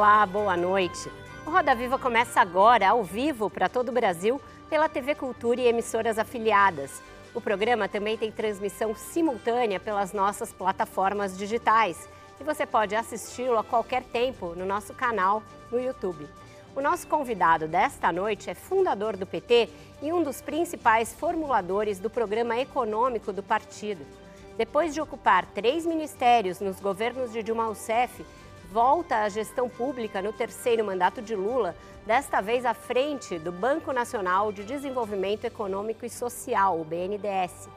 Olá, boa noite. O Roda Viva começa agora, ao vivo, para todo o Brasil, pela TV Cultura e emissoras afiliadas. O programa também tem transmissão simultânea pelas nossas plataformas digitais e você pode assisti-lo a qualquer tempo no nosso canal no YouTube. O nosso convidado desta noite é fundador do PT e um dos principais formuladores do programa econômico do partido. Depois de ocupar três ministérios nos governos de Dilma Rousseff, volta à gestão pública no terceiro mandato de Lula, desta vez à frente do Banco Nacional de Desenvolvimento Econômico e Social, o BNDES.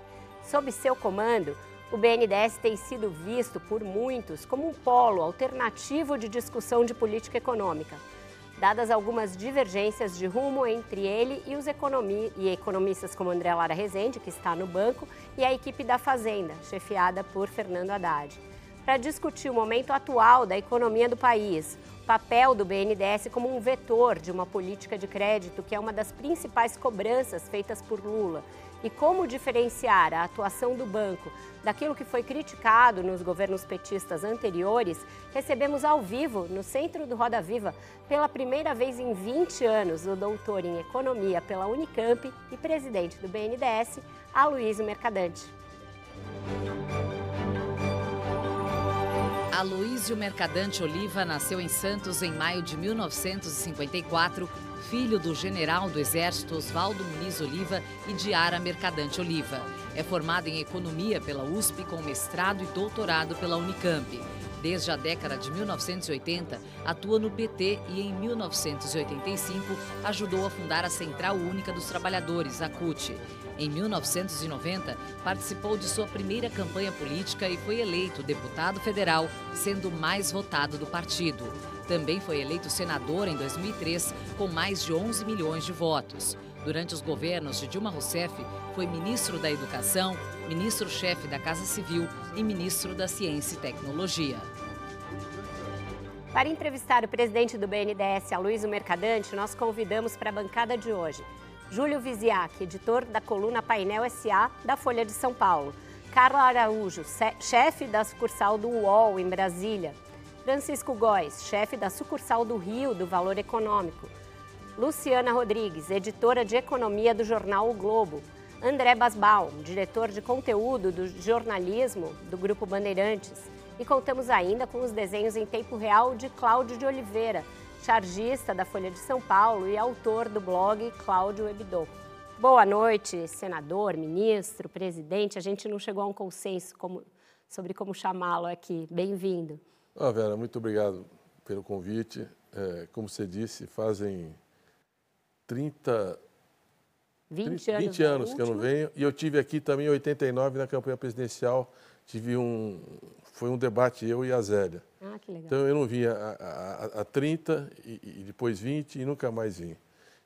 Sob seu comando, o BNDES tem sido visto por muitos como um polo alternativo de discussão de política econômica. Dadas algumas divergências de rumo entre ele e os economi e economistas como André Lara Rezende, que está no banco, e a equipe da Fazenda, chefiada por Fernando Haddad para discutir o momento atual da economia do país, o papel do BNDES como um vetor de uma política de crédito que é uma das principais cobranças feitas por Lula e como diferenciar a atuação do banco daquilo que foi criticado nos governos petistas anteriores, recebemos ao vivo, no centro do Roda Viva, pela primeira vez em 20 anos, o doutor em economia pela Unicamp e presidente do BNDES, Aloysio Mercadante. Aloísio Mercadante Oliva nasceu em Santos em maio de 1954, filho do general do Exército Oswaldo Muniz Oliva e de Ara Mercadante Oliva. É formado em Economia pela USP com mestrado e doutorado pela Unicamp. Desde a década de 1980, atua no PT e em 1985 ajudou a fundar a Central Única dos Trabalhadores, a CUT. Em 1990, participou de sua primeira campanha política e foi eleito deputado federal, sendo o mais votado do partido. Também foi eleito senador em 2003, com mais de 11 milhões de votos. Durante os governos de Dilma Rousseff, foi ministro da Educação, ministro-chefe da Casa Civil e ministro da Ciência e Tecnologia. Para entrevistar o presidente do BNDES, Aloysio Mercadante, nós convidamos para a bancada de hoje Júlio Viziac, editor da coluna Painel SA da Folha de São Paulo. Carla Araújo, chefe da sucursal do UOL em Brasília. Francisco Góes, chefe da sucursal do Rio do Valor Econômico. Luciana Rodrigues, editora de economia do jornal O Globo. André Basbaum, diretor de conteúdo do jornalismo do Grupo Bandeirantes. E contamos ainda com os desenhos em tempo real de Cláudio de Oliveira, chargista da Folha de São Paulo e autor do blog Cláudio Hebdo. Boa noite, senador, ministro, presidente. A gente não chegou a um consenso como, sobre como chamá-lo aqui. Bem-vindo. Ah, Vera, muito obrigado pelo convite. É, como você disse, fazem 30, 20 anos, 20 anos que eu não venho. E eu tive aqui também em 89 na campanha presidencial. Tive um, foi um debate eu e a Zélia. Ah, que legal. Então eu não vinha há, 30 e, e, depois 20 e nunca mais vim.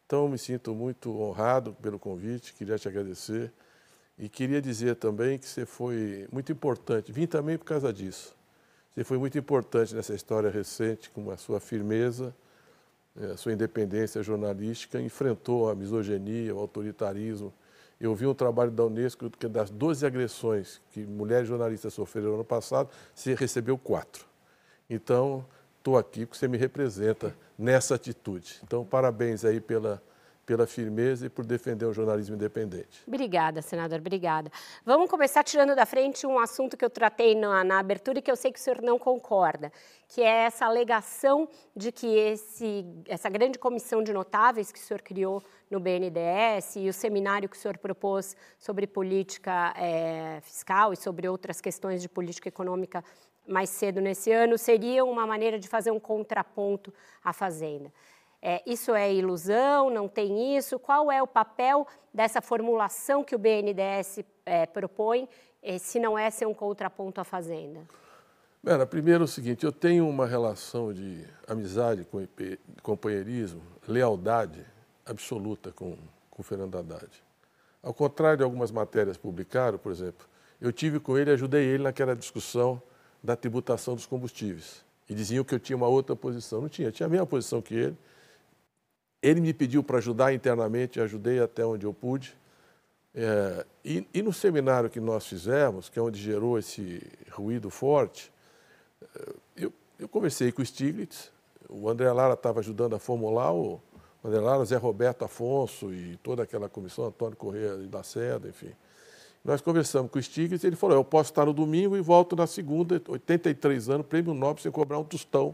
Então eu me sinto muito honrado pelo convite, queria te agradecer. E queria dizer também que você foi muito importante. Vim também por causa disso. Você foi muito importante nessa história recente, com a sua firmeza, eh, a sua independência jornalística, enfrentou a misoginia, o autoritarismo eu vi um trabalho da Unesco que das 12 agressões que mulheres jornalistas sofreram no ano passado, você recebeu quatro. Então, estou aqui porque você me representa nessa atitude. Então, parabéns aí pela, pela firmeza e por defender o jornalismo independente. Obrigada, senador, obrigada. Vamos começar tirando da frente um assunto que eu tratei na, na, abertura e que eu sei que o senhor não concorda, que é essa alegação de que esse, essa grande comissão de notáveis que o senhor criou no BNDES e o seminário que o senhor propôs sobre política é, fiscal e sobre outras questões de política econômica mais cedo nesse ano seria uma maneira de fazer um contraponto à Fazenda. É, isso é ilusão? Não tem isso? Qual é o papel dessa formulação que o BNDES é, propõe, se não é ser um contraponto à Fazenda? Vera, primeiro é o seguinte, eu tenho uma relação de amizade, companheirismo, lealdade absoluta com, com o Fernando Haddad. Ao contrário de algumas matérias publicadas, por exemplo, eu tive com ele, ajudei ele naquela discussão da tributação dos combustíveis. E diziam que eu tinha uma outra posição. Não tinha, tinha a mesma posição que ele. Ele me pediu para ajudar internamente, ajudei até onde eu pude. É, e, e, no seminário que nós fizemos, que é onde gerou esse ruído forte, é, eu, eu conversei com o Stiglitz, o André Lara estava ajudando a formular, o André Lara, Zé Roberto Afonso e toda aquela comissão, Antônio Corrêa da Seda, enfim. Nós conversamos com o Stiglitz e ele falou, eu posso estar no domingo e volto na segunda, 83 anos, prêmio Nobel, sem cobrar um tostão.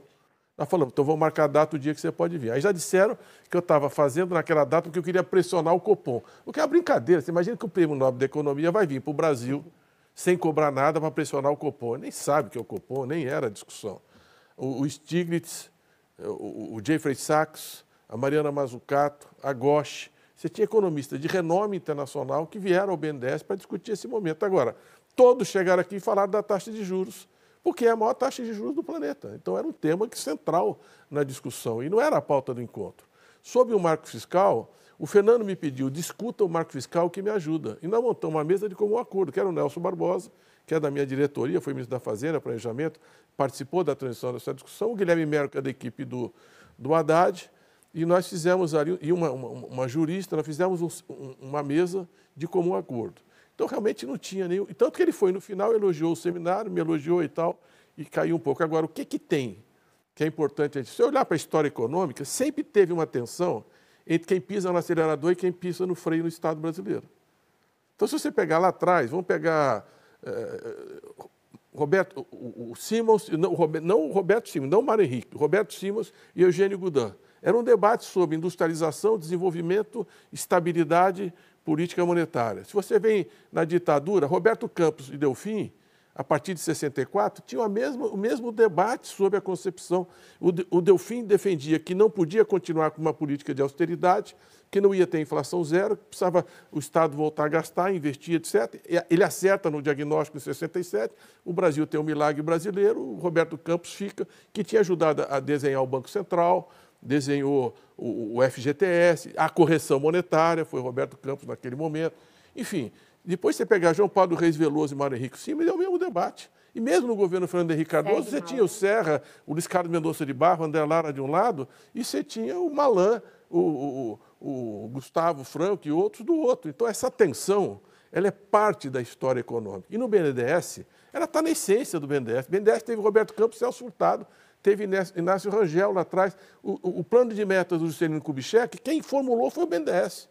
Nós falamos, então vamos marcar a data, o dia que você pode vir. Aí já disseram que eu estava fazendo naquela data porque eu queria pressionar o Copom. O que é uma brincadeira. Você imagina que o prêmio Nobel da Economia vai vir para o Brasil sem cobrar nada para pressionar o Copom. Nem sabe o que é o Copom, nem era a discussão. O, o Stiglitz, o, o Jeffrey Sachs, a Mariana Mazzucato, a Gosch, você tinha economistas de renome internacional que vieram ao BNDES para discutir esse momento. Agora, todos chegaram aqui e falaram da taxa de juros, porque é a maior taxa de juros do planeta. Então, era um tema central na discussão e não era a pauta do encontro. Sobre o marco fiscal, o Fernando me pediu, discuta o marco fiscal que me ajuda. E nós montamos uma mesa de comum acordo, que era o Nelson Barbosa, que é da minha diretoria, foi ministro da Fazenda, Planejamento, participou da transição dessa discussão, o Guilherme Mero, que é da equipe do, do Haddad, e nós fizemos ali, e uma, uma, uma jurista, nós fizemos um, uma mesa de comum acordo. Então, realmente não tinha nenhum. Tanto que ele foi no final, elogiou o seminário, me elogiou e tal, e caiu um pouco. Agora, o que, que tem que é importante? Se você olhar para a história econômica, sempre teve uma tensão entre quem pisa no acelerador e quem pisa no freio no Estado brasileiro. Então, se você pegar lá atrás, vamos pegar é, Roberto, o, o Simons, não, não o Roberto Simons, não o Mário Henrique, Roberto Simons e Eugênio Goudin. Era um debate sobre industrialização, desenvolvimento, estabilidade política monetária. Se você vem na ditadura, Roberto Campos e Delfim, a partir de 64, tinham mesma, o mesmo debate sobre a concepção. O, o Delfim defendia que não podia continuar com uma política de austeridade, que não ia ter inflação zero, que precisava o Estado voltar a gastar, investir, etc. Ele acerta no diagnóstico em 67, o Brasil tem um milagre brasileiro, o Roberto Campos fica, que tinha ajudado a desenhar o Banco Central, desenhou o, o FGTS, a correção monetária, foi Roberto Campos naquele momento. Enfim, depois você pegar João Paulo Reis Veloso e Mário Henrique Cima, é o mesmo debate. E mesmo no governo Fernando Henrique Cardoso, você tinha o Serra, o Luiz Carlos Mendonça de Barro, André Lara de um lado, e você tinha o Malan, o, o, o Gustavo Franco e outros do outro. Então, essa tensão, ela é parte da história econômica. E no BNDES, ela está na essência do BNDES. O BNDES teve Roberto Campos e Celso Furtado, teve Inácio Rangel lá atrás. O, o plano de metas do Juscelino Kubitschek, quem formulou foi o BNDES.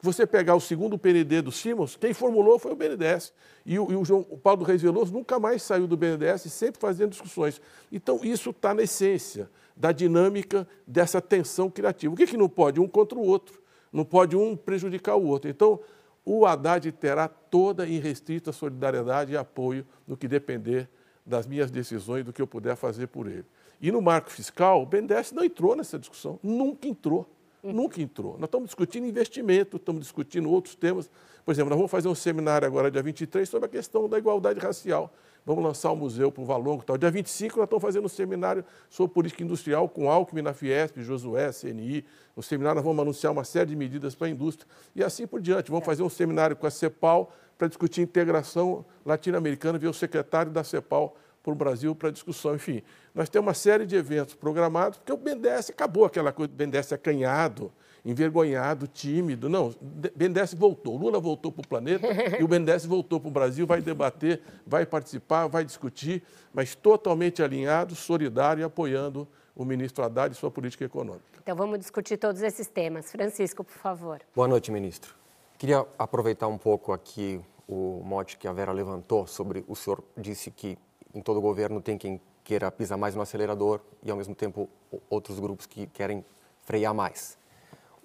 Você pegar o segundo PND do Simons, quem formulou foi o BNDES. E o, e o, João, o Paulo Reis Veloso nunca mais saiu do BNDES, sempre fazendo discussões. Então, isso está na essência da dinâmica dessa tensão criativa. O que, que não pode? Um contra o outro. Não pode um prejudicar o outro. Então, o Haddad terá toda irrestrita solidariedade e apoio no que depender das minhas decisões, do que eu puder fazer por ele. E no marco fiscal, o BNDES não entrou nessa discussão, nunca entrou. Nunca entrou. Nós estamos discutindo investimento, estamos discutindo outros temas. Por exemplo, nós vamos fazer um seminário agora, dia 23, sobre a questão da igualdade racial. Vamos lançar o um museu para o Valongo tal. Dia 25, nós estamos fazendo um seminário sobre política industrial com Alckmin na Fiesp, Josué, CNI. No seminário, nós vamos anunciar uma série de medidas para a indústria e assim por diante. Vamos fazer um seminário com a CEPAL para discutir integração latino-americana, ver o secretário da CEPAL para o Brasil para discussão. Enfim, nós temos uma série de eventos programados, porque o BNDES acabou aquela coisa do BNDES acanhado, envergonhado, tímido. Não, o BNDES voltou. Lula voltou para o planeta e o BNDES voltou para o Brasil, vai debater, vai participar, vai discutir, mas totalmente alinhado, solidário e apoiando o ministro Haddad e sua política econômica. Então vamos discutir todos esses temas. Francisco, por favor. Boa noite, ministro. Queria aproveitar um pouco aqui o mote que a Vera levantou sobre o senhor disse que em todo governo tem quem queira pisar mais no acelerador e, ao mesmo tempo, outros grupos que querem frear mais.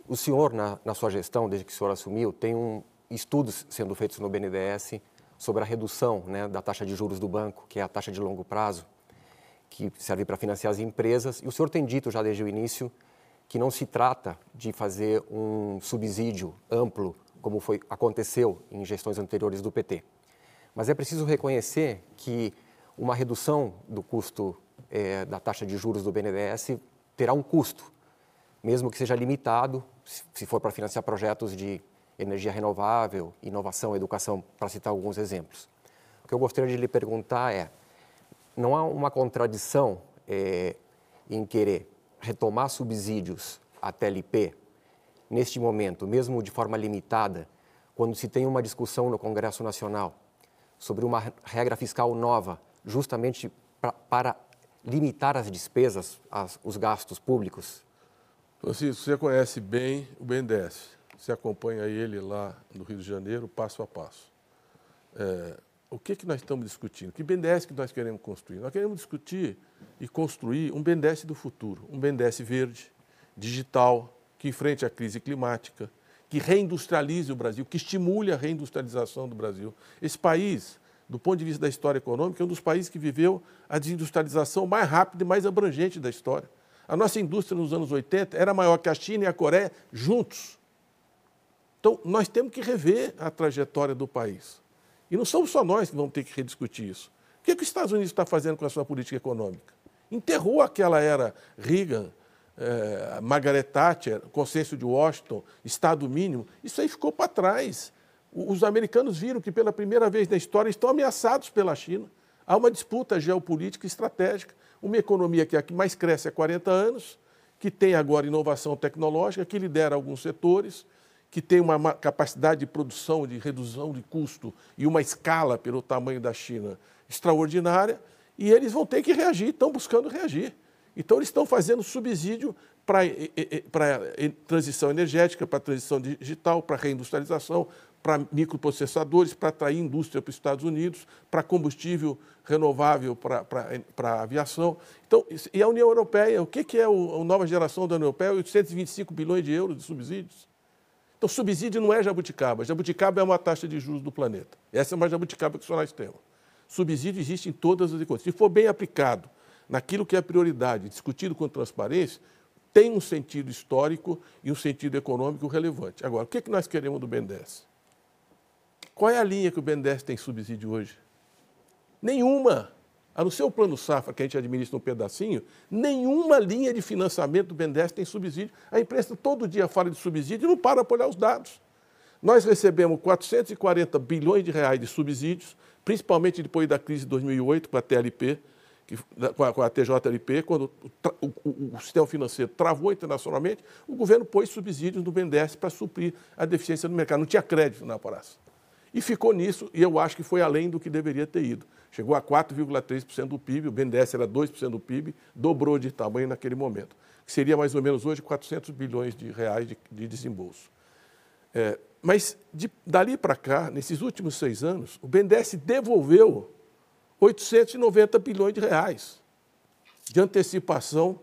O senhor, na, na sua gestão, desde que o senhor assumiu, tem um, estudos sendo feitos no BNDES sobre a redução né, da taxa de juros do banco, que é a taxa de longo prazo, que serve para financiar as empresas. E o senhor tem dito já desde o início que não se trata de fazer um subsídio amplo, como foi, aconteceu em gestões anteriores do PT. Mas é preciso reconhecer que uma redução do custo é, da taxa de juros do BNDES terá um custo, mesmo que seja limitado, se for para financiar projetos de energia renovável, inovação, educação, para citar alguns exemplos. O que eu gostaria de lhe perguntar é: não há uma contradição é, em querer retomar subsídios à TLP neste momento, mesmo de forma limitada, quando se tem uma discussão no Congresso Nacional sobre uma regra fiscal nova, justamente pra, para limitar as despesas, as, os gastos públicos? Francisco, você conhece bem o BNDES. Você acompanha ele lá no Rio de Janeiro, passo a passo. É, o que, que nós estamos discutindo? Que BNDES que nós queremos construir? Nós queremos discutir e construir um BNDES do futuro, um BNDES verde, digital, que enfrente a crise climática, que reindustrialize o Brasil, que estimule a reindustrialização do Brasil. Esse país, do ponto de vista da história econômica, é um dos países que viveu a desindustrialização mais rápida e mais abrangente da história. A nossa indústria nos anos 80 era maior que a China e a Coreia juntos. Então, nós temos que rever a trajetória do país. E não somos só nós que vamos ter que rediscutir isso. O que, é que os Estados Unidos está fazendo com a sua política econômica? Enterrou aquela era Reagan, eh, Margaret Thatcher, consenso de Washington, Estado mínimo. Isso aí ficou para trás. Os americanos viram que pela primeira vez na história estão ameaçados pela China. Há uma disputa geopolítica estratégica. Uma economia que é a que mais cresce há 40 anos, que tem agora inovação tecnológica, que lidera alguns setores, que tem uma capacidade de produção, de redução de custo e uma escala pelo tamanho da China extraordinária, e eles vão ter que reagir, estão buscando reagir. Então, eles estão fazendo subsídio para transição energética, para transição digital, para reindustrialização, para microprocessadores, para atrair indústria para os Estados Unidos, para combustível renovável para, para, para a aviação. Então, e a União Europeia, o que, é a nova geração da União Europeia? 825 bilhões de euros de subsídios. Então, subsídio não é jabuticaba. Jabuticaba é uma taxa de juros do planeta. Essa é uma jabuticaba que nós temos. Subsídio existe em todas as economias. Se for bem aplicado naquilo que é prioridade, discutido com transparência, tem um sentido histórico e um sentido econômico relevante. Agora, o que, é que nós queremos do BNDES? Qual é a linha que o BNDES tem subsídio hoje? Nenhuma. A no seu plano safra, que a gente administra um pedacinho, nenhuma linha de financiamento do BNDES tem subsídio. A imprensa todo dia fala de subsídio e não para para olhar os dados. Nós recebemos 440 bilhões de reais de subsídios, principalmente depois da crise de 2008 com a TLP, que, com a TJLP, quando o, o, o, sistema financeiro travou internacionalmente, o governo pôs subsídios no BNDES para suprir a deficiência do mercado. Não tinha crédito na praça. E ficou nisso, e eu acho que foi além do que deveria ter ido. Chegou a 4,3% do PIB, o BNDES era 2% do PIB, dobrou de tamanho naquele momento, que seria mais ou menos hoje 400 bilhões de reais de, de desembolso. É, mas de, dali para cá, nesses últimos seis anos, o BNDES devolveu 890 bilhões de reais de antecipação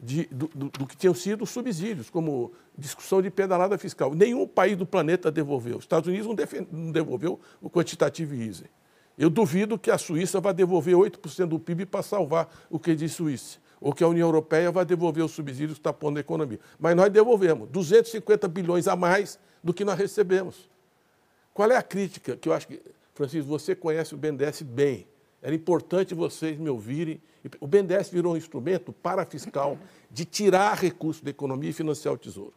de, do, do, do, que tinham sido os subsídios, como discussão de pedalada fiscal. Nenhum país do planeta devolveu. Os Estados Unidos não, defend, não devolveu o quantitative easing. Eu duvido que a Suíça vá devolver 8% do PIB para salvar o que diz Suíça. Ou que a União Europeia vai devolver os subsídios que está pondo na economia. Mas nós devolvemos 250 bilhões a mais do que nós recebemos. Qual é a crítica que eu acho que, Francisco, você conhece o BNDES bem. Era importante vocês me ouvirem. O BNDES virou um instrumento parafiscal de tirar recursos da economia e financiar o tesouro.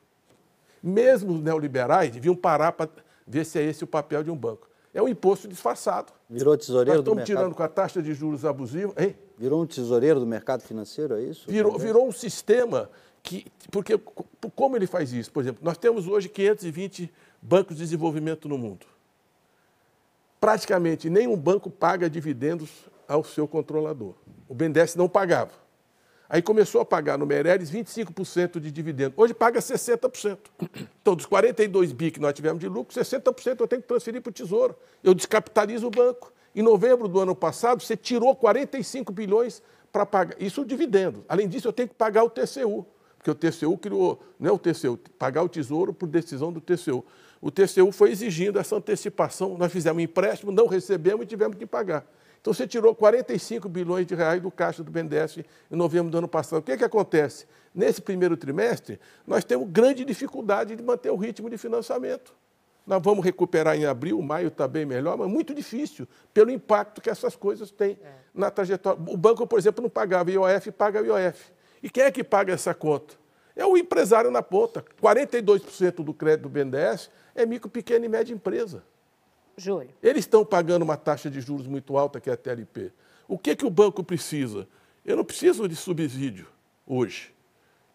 Mesmo os neoliberais deviam parar para ver se é esse o papel de um banco. É um imposto disfarçado. Virou tesoureiro do mercado. estamos tirando com a taxa de juros abusiva. Hein? Virou um tesoureiro do mercado financeiro, é isso? Virou, virou um sistema que. Porque, como ele faz isso? Por exemplo, nós temos hoje 520 bancos de desenvolvimento no mundo praticamente nenhum banco paga dividendos ao seu controlador. O BNDES não pagava. Aí começou a pagar no Meirelles 25% de dividendo. Hoje paga 60%. Então, dos 42 bi que nós tivemos de lucro, 60% eu tenho que transferir para o Tesouro. Eu descapitalizo o banco. Em novembro do ano passado, você tirou 45 bilhões para pagar. Isso dividendo. Além disso, eu tenho que pagar o TCU. Porque o TCU criou, não é o TCU, pagar o Tesouro por decisão do TCU o TCU foi exigindo essa antecipação. Nós fizemos um empréstimo, não recebemos e tivemos que pagar. Então você tirou 45 bilhões de reais do caixa do BNDES em novembro do ano passado. O que, é que acontece? Nesse primeiro trimestre, nós temos grande dificuldade de manter o ritmo de financiamento. Nós vamos recuperar em abril, maio está bem melhor, mas muito difícil, pelo impacto que essas coisas têm é. na trajetória. O banco, por exemplo, não pagava IOF, paga IOF. E quem é que paga essa conta? É o empresário na ponta. 42% do crédito do BNDES é micro, pequena e média empresa. Júlio. Eles estão pagando uma taxa de juros muito alta, que é a TLP. O que, que o banco precisa? Eu não preciso de subsídio hoje.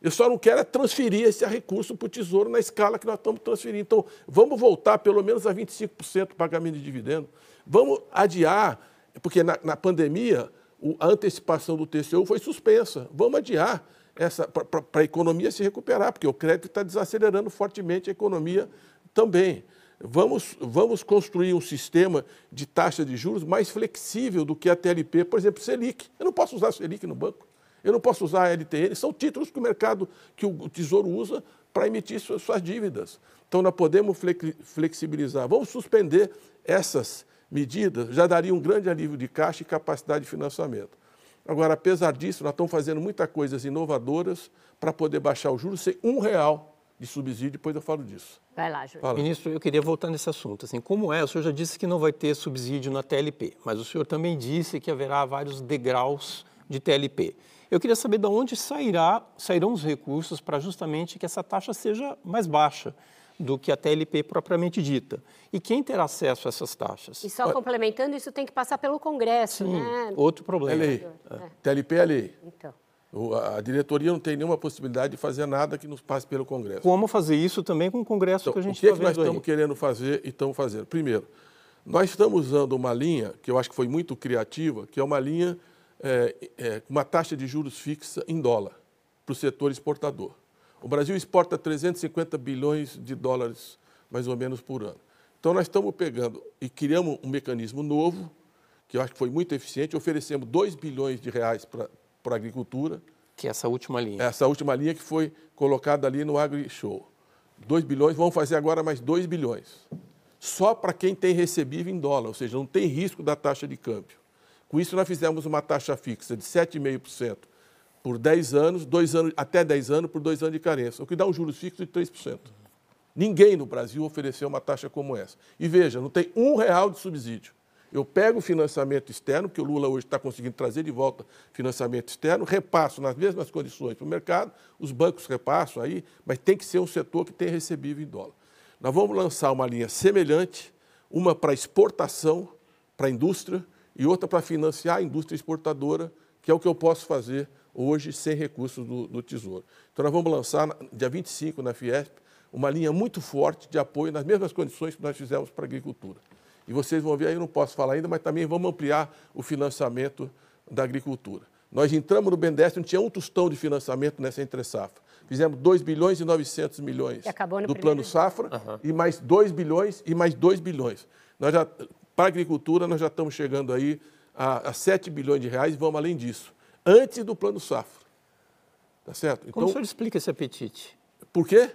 Eu só não quero é transferir esse recurso para o Tesouro na escala que nós estamos transferindo. Então, vamos voltar pelo menos a 25% do pagamento de dividendo. Vamos adiar, porque na, na pandemia a antecipação do TCU foi suspensa. Vamos adiar para a economia se recuperar, porque o crédito está desacelerando fortemente a economia também. Vamos, vamos construir um sistema de taxa de juros mais flexível do que a TLP, por exemplo, Selic. Eu não posso usar Selic no banco. Eu não posso usar a LTN, são títulos que o mercado, que o Tesouro usa para emitir suas, suas dívidas. Então, nós podemos flexibilizar. Vamos suspender essas medidas, já daria um grande alívio de caixa e capacidade de financiamento. Agora, apesar disso, nós estamos fazendo muitas coisas inovadoras para poder baixar o juros sem um real de subsídio, depois eu falo disso. Vai lá, Júlio. Fala. Ministro, eu queria voltar nesse assunto. Assim, como é, o senhor já disse que não vai ter subsídio na TLP, mas o senhor também disse que haverá vários degraus de TLP. Eu queria saber de onde sairá, sairão os recursos para justamente que essa taxa seja mais baixa do que a TLP propriamente dita. E quem terá acesso a essas taxas? E só complementando, isso tem que passar pelo Congresso, Sim, né? outro problema. É lei. É. TLP é lei. Então. A diretoria não tem nenhuma possibilidade de fazer nada que nos passe pelo Congresso. Como fazer isso também com o Congresso então, que a gente está vendo O que, é que nós estamos querendo fazer e estamos fazendo? Primeiro, nós estamos usando uma linha que eu acho que foi muito criativa, que é uma linha é, é, uma taxa de juros fixa em dólar para o setor exportador. O Brasil exporta 350 bilhões de dólares, mais ou menos, por ano. Então, nós estamos pegando e criamos um mecanismo novo, que eu acho que foi muito eficiente, oferecemos 2 bilhões de reais para a agricultura. Que é essa última linha. Essa última linha que foi colocada ali no AgriShow. 2 bilhões, vamos fazer agora mais 2 bilhões. Só para quem tem recebível em dólar, ou seja, não tem risco da taxa de câmbio. Com isso, nós fizemos uma taxa fixa de 7,5% por 10 anos, dois anos, até 10 anos, por dois anos de carência, o que dá um juros fixo de 3%. Ninguém no Brasil ofereceu uma taxa como essa. E veja, não tem um real de subsídio. Eu pego o financiamento externo, que o Lula hoje está conseguindo trazer de volta financiamento externo, repasso nas mesmas condições para o mercado, os bancos repassam aí, mas tem que ser um setor que tem recebível em dólar. Nós vamos lançar uma linha semelhante, uma para exportação, para a indústria, e outra para financiar a indústria exportadora, que é o que eu posso fazer hoje sem recursos do, do Tesouro. Então, nós vamos lançar, dia 25, na Fiesp, uma linha muito forte de apoio nas mesmas condições que nós fizemos para a agricultura. E vocês vão ver, aí eu não posso falar ainda, mas também vamos ampliar o financiamento da agricultura. Nós entramos no BNDES, não tinha um tostão de financiamento nessa entre-safra. Fizemos 2 bilhões e 900 milhões do Plano Safra uhum. e mais 2 bilhões e mais 2 bilhões. Nós já para a agricultura, nós já estamos chegando aí a, a 7 bilhões de reais e vamos além disso, antes do plano safra. Tá certo? Então, Como o senhor explica esse apetite? Por quê?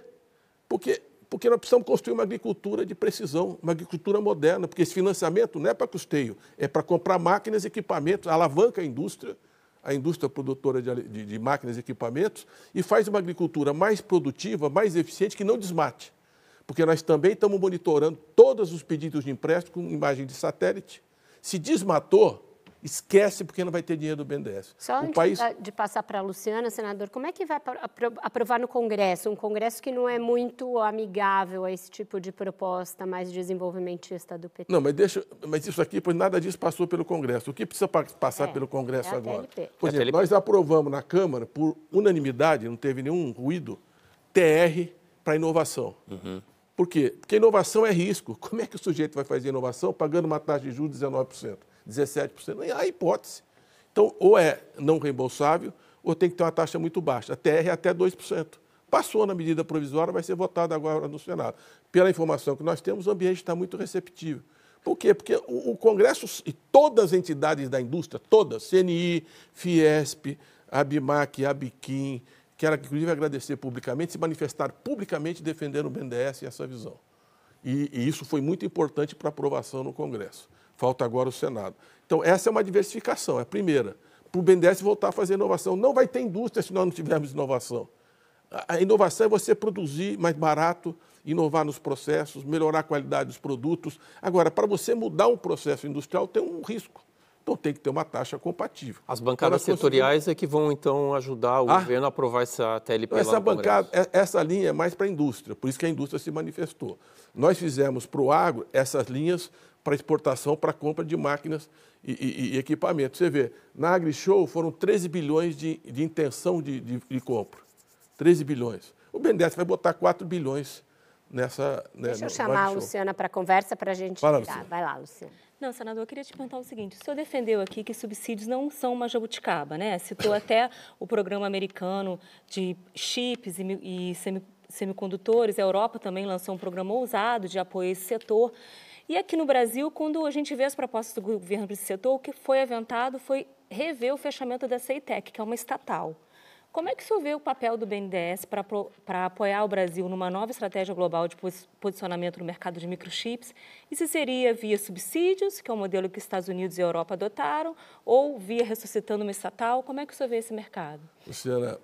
Porque, porque nós precisamos construir uma agricultura de precisão, uma agricultura moderna, porque esse financiamento não é para custeio, é para comprar máquinas e equipamentos, alavanca a indústria, a indústria produtora de, de, de máquinas e equipamentos, e faz uma agricultura mais produtiva, mais eficiente, que não desmate porque nós também estamos monitorando todos os pedidos de empréstimo com imagem de satélite. Se desmatou, esquece porque não vai ter dinheiro do BNDES. Só o antes país... de passar para a Luciana, senador, como é que vai aprovar no Congresso? Um Congresso que não é muito amigável a esse tipo de proposta mais desenvolvimentista do PT. Não, mas deixa, mas isso aqui, pois nada disso passou pelo Congresso. O que precisa passar é, pelo Congresso é agora? Por exemplo, nós aprovamos na Câmara, por unanimidade, não teve nenhum ruído, TR para inovação. Uhum. Por quê? Porque inovação é risco. Como é que o sujeito vai fazer inovação pagando uma taxa de juros de 19%, 17%? Não há hipótese. Então, ou é não reembolsável, ou tem que ter uma taxa muito baixa. A TR é até 2%. Passou na medida provisória, vai ser votada agora no Senado. Pela informação que nós temos, o ambiente está muito receptivo. Por quê? Porque o, o Congresso e todas as entidades da indústria, todas, CNI, Fiesp, Abimac, Abiquim, Quero, inclusive, agradecer publicamente, se manifestar publicamente defendendo o BNDES e essa visão. E, e isso foi muito importante para aprovação no Congresso. Falta agora o Senado. Então, essa é uma diversificação, é a primeira. Para o BNDES voltar a fazer inovação. Não vai ter indústria se nós não tivermos inovação. A inovação é você produzir mais barato, inovar nos processos, melhorar a qualidade dos produtos. Agora, para você mudar um processo industrial, tem um risco. Então tem que ter uma taxa compatível. As bancadas setoriais é que vão então ajudar o ah, governo a aprovar essa TLP essa lá no bancada, é, essa linha é mais para a indústria, por isso que a indústria se manifestou. Nós fizemos para o agro essas linhas para exportação, para compra de máquinas e, e, e, equipamentos. Você vê, na AgriShow foram 13 bilhões de, de intenção de, de, de, compra. 13 bilhões. O BNDES vai botar 4 bilhões nessa. Né, Deixa eu chamar a Luciana para a conversa para a gente Fala, tirar. Vai lá, Luciana. Não, senador, eu queria te perguntar o seguinte: o senhor defendeu aqui que subsídios não são uma jabuticaba, né? Citou até o programa americano de chips e, e semi, semicondutores. A Europa também lançou um programa ousado de apoio a esse setor. E aqui no Brasil, quando a gente vê as propostas do governo para esse setor, o que foi aventado foi rever o fechamento da CEITEC, que é uma estatal. Como é que o senhor vê o papel do BNDES para apoiar o Brasil numa nova estratégia global de posicionamento no mercado de microchips? E se seria via subsídios, que é o modelo que Estados Unidos e Europa adotaram, ou via ressuscitando uma estatal? Como é que o senhor vê esse mercado? Luciana,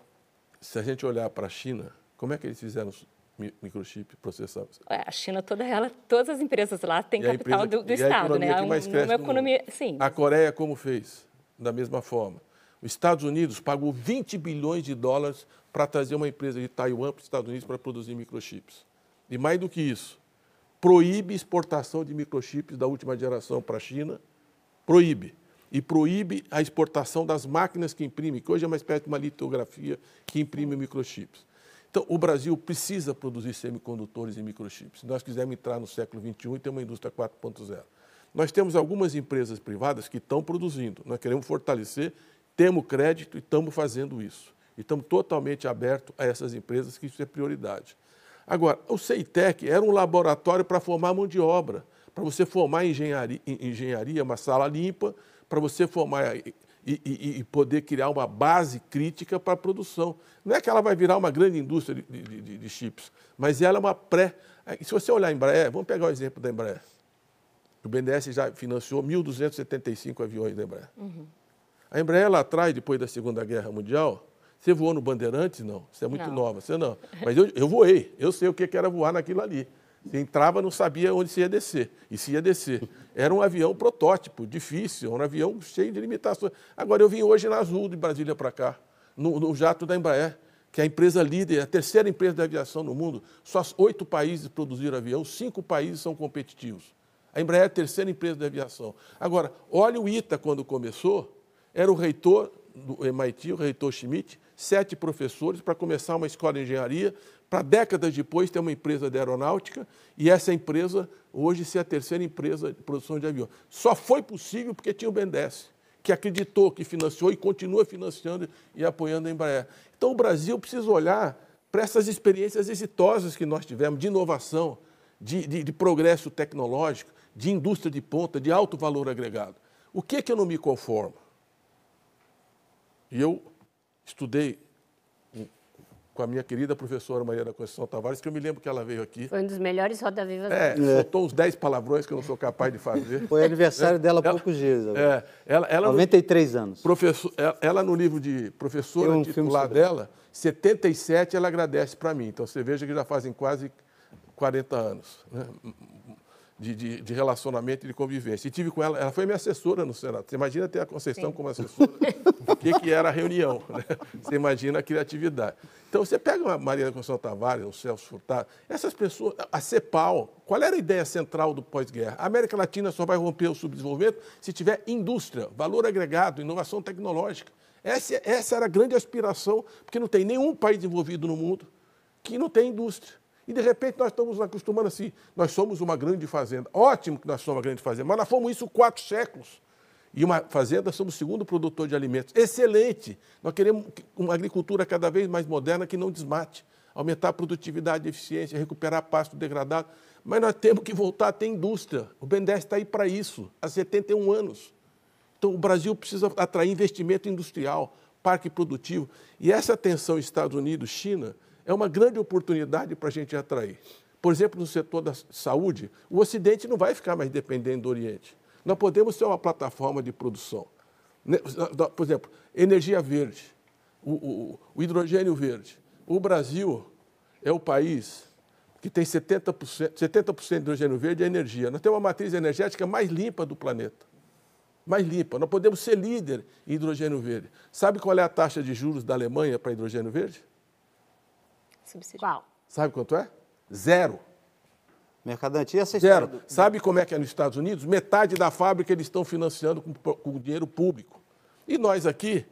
se a gente olhar para a China, como é que eles fizeram microchip processados? É, a China toda ela, todas as empresas lá têm e capital empresa, do, do Estado, né? Que mais cresce uma economia, sim. A Coreia como fez? Da mesma forma. Os Estados Unidos pagou 20 bilhões de dólares para trazer uma empresa de Taiwan para os Estados Unidos para produzir microchips. E mais do que isso, proíbe exportação de microchips da última geração para a China, proíbe. E proíbe a exportação das máquinas que imprimem, que hoje é uma espécie de uma litografia que imprime microchips. Então, o Brasil precisa produzir semicondutores e microchips. Se nós quisermos entrar no século XXI e ter uma indústria 4.0. Nós temos algumas empresas privadas que estão produzindo. Nós queremos fortalecer temos crédito e estamos fazendo isso. E estamos totalmente abertos a essas empresas, que isso é prioridade. Agora, o CEITEC era um laboratório para formar mão de obra, para você formar engenharia, engenharia, uma sala limpa, para você formar e, e, e, poder criar uma base crítica para a produção. Não é que ela vai virar uma grande indústria de, de, de chips, mas ela é uma pré. Se você olhar a Embraer, vamos pegar o exemplo da Embraer. O BNDES já financiou 1.275 aviões da Embraer. Uhum. A Embraer lá atrás, depois da Segunda Guerra Mundial, você voou no Bandeirantes? Não. Você é muito não. nova. Você não. Mas eu, eu voei. Eu sei o que era voar naquilo ali. Você entrava, não sabia onde se ia descer. E se ia descer. Era um avião protótipo, difícil, um avião cheio de limitações. Agora, eu vim hoje na Azul, de Brasília para cá, no, no, jato da Embraer, que é a empresa líder, a terceira empresa de aviação no mundo. Só oito países produziram avião, cinco países são competitivos. A Embraer é a terceira empresa de aviação. Agora, olha o ITA quando começou, era o reitor do MIT, o reitor Schmidt, sete professores para começar uma escola de engenharia, para décadas depois ter uma empresa de aeronáutica e essa empresa hoje ser a terceira empresa de produção de avião. Só foi possível porque tinha o BNDES, que acreditou, que financiou e continua financiando e apoiando a Embraer. Então o Brasil precisa olhar para essas experiências exitosas que nós tivemos de inovação, de, de, de progresso tecnológico, de indústria de ponta, de alto valor agregado. O que, é que eu não me conformo? E eu estudei com a minha querida professora Maria da Conceição Tavares, que eu me lembro que ela veio aqui. Foi um dos melhores Roda Viva é, é. Soltou uns 10 palavrões que eu não sou capaz de fazer. Foi aniversário é, dela há poucos dias. Agora. É, ela, ela 93 no, anos. Professor, ela, ela, no livro de professora um titular dela, 77 ela agradece para mim. Então você veja que já fazem quase 40 anos. Né? De, de, de, relacionamento e de convivência. E tive com ela, ela foi minha assessora no Senado. Você imagina ter a Conceição Sim. como assessora? o que, que era a reunião? Né? Você imagina a criatividade. Então, você pega uma Maria Conceição Tavares, o Celso Furtado, essas pessoas, a CEPAL, qual era a ideia central do pós-guerra? A América Latina só vai romper o subdesenvolvimento se tiver indústria, valor agregado, inovação tecnológica. Essa, essa era a grande aspiração, porque não tem nenhum país desenvolvido no mundo que não tem indústria. E de repente nós estamos acostumando assim, nós somos uma grande fazenda. Ótimo que nós somos uma grande fazenda, mas nós fomos isso quatro séculos. E uma fazenda somos o segundo produtor de alimentos. Excelente! Nós queremos uma agricultura cada vez mais moderna que não desmate, aumentar a produtividade e eficiência, recuperar pasto degradado. Mas nós temos que voltar a ter indústria. O BNDES está aí para isso, há 71 anos. Então o Brasil precisa atrair investimento industrial, parque produtivo. E essa tensão Estados Unidos-China é uma grande oportunidade para a gente atrair. Por exemplo, no setor da saúde, o Ocidente não vai ficar mais dependendo do Oriente. Nós podemos ser uma plataforma de produção. Né, por exemplo, energia verde, o, o, o hidrogênio verde. O Brasil é o país que tem 70%, 70 de hidrogênio verde é energia. Nós temos a matriz energética mais limpa do planeta. Mais limpa. Nós podemos ser líder em hidrogênio verde. Sabe qual é a taxa de juros da Alemanha para hidrogênio verde? Subsídio. Qual? Sabe quanto é? Zero. Mercadante, e essa Zero. do- Sabe como é que é nos Estados Unidos? Metade da fábrica eles estão financiando com, com dinheiro público. E nós aqui,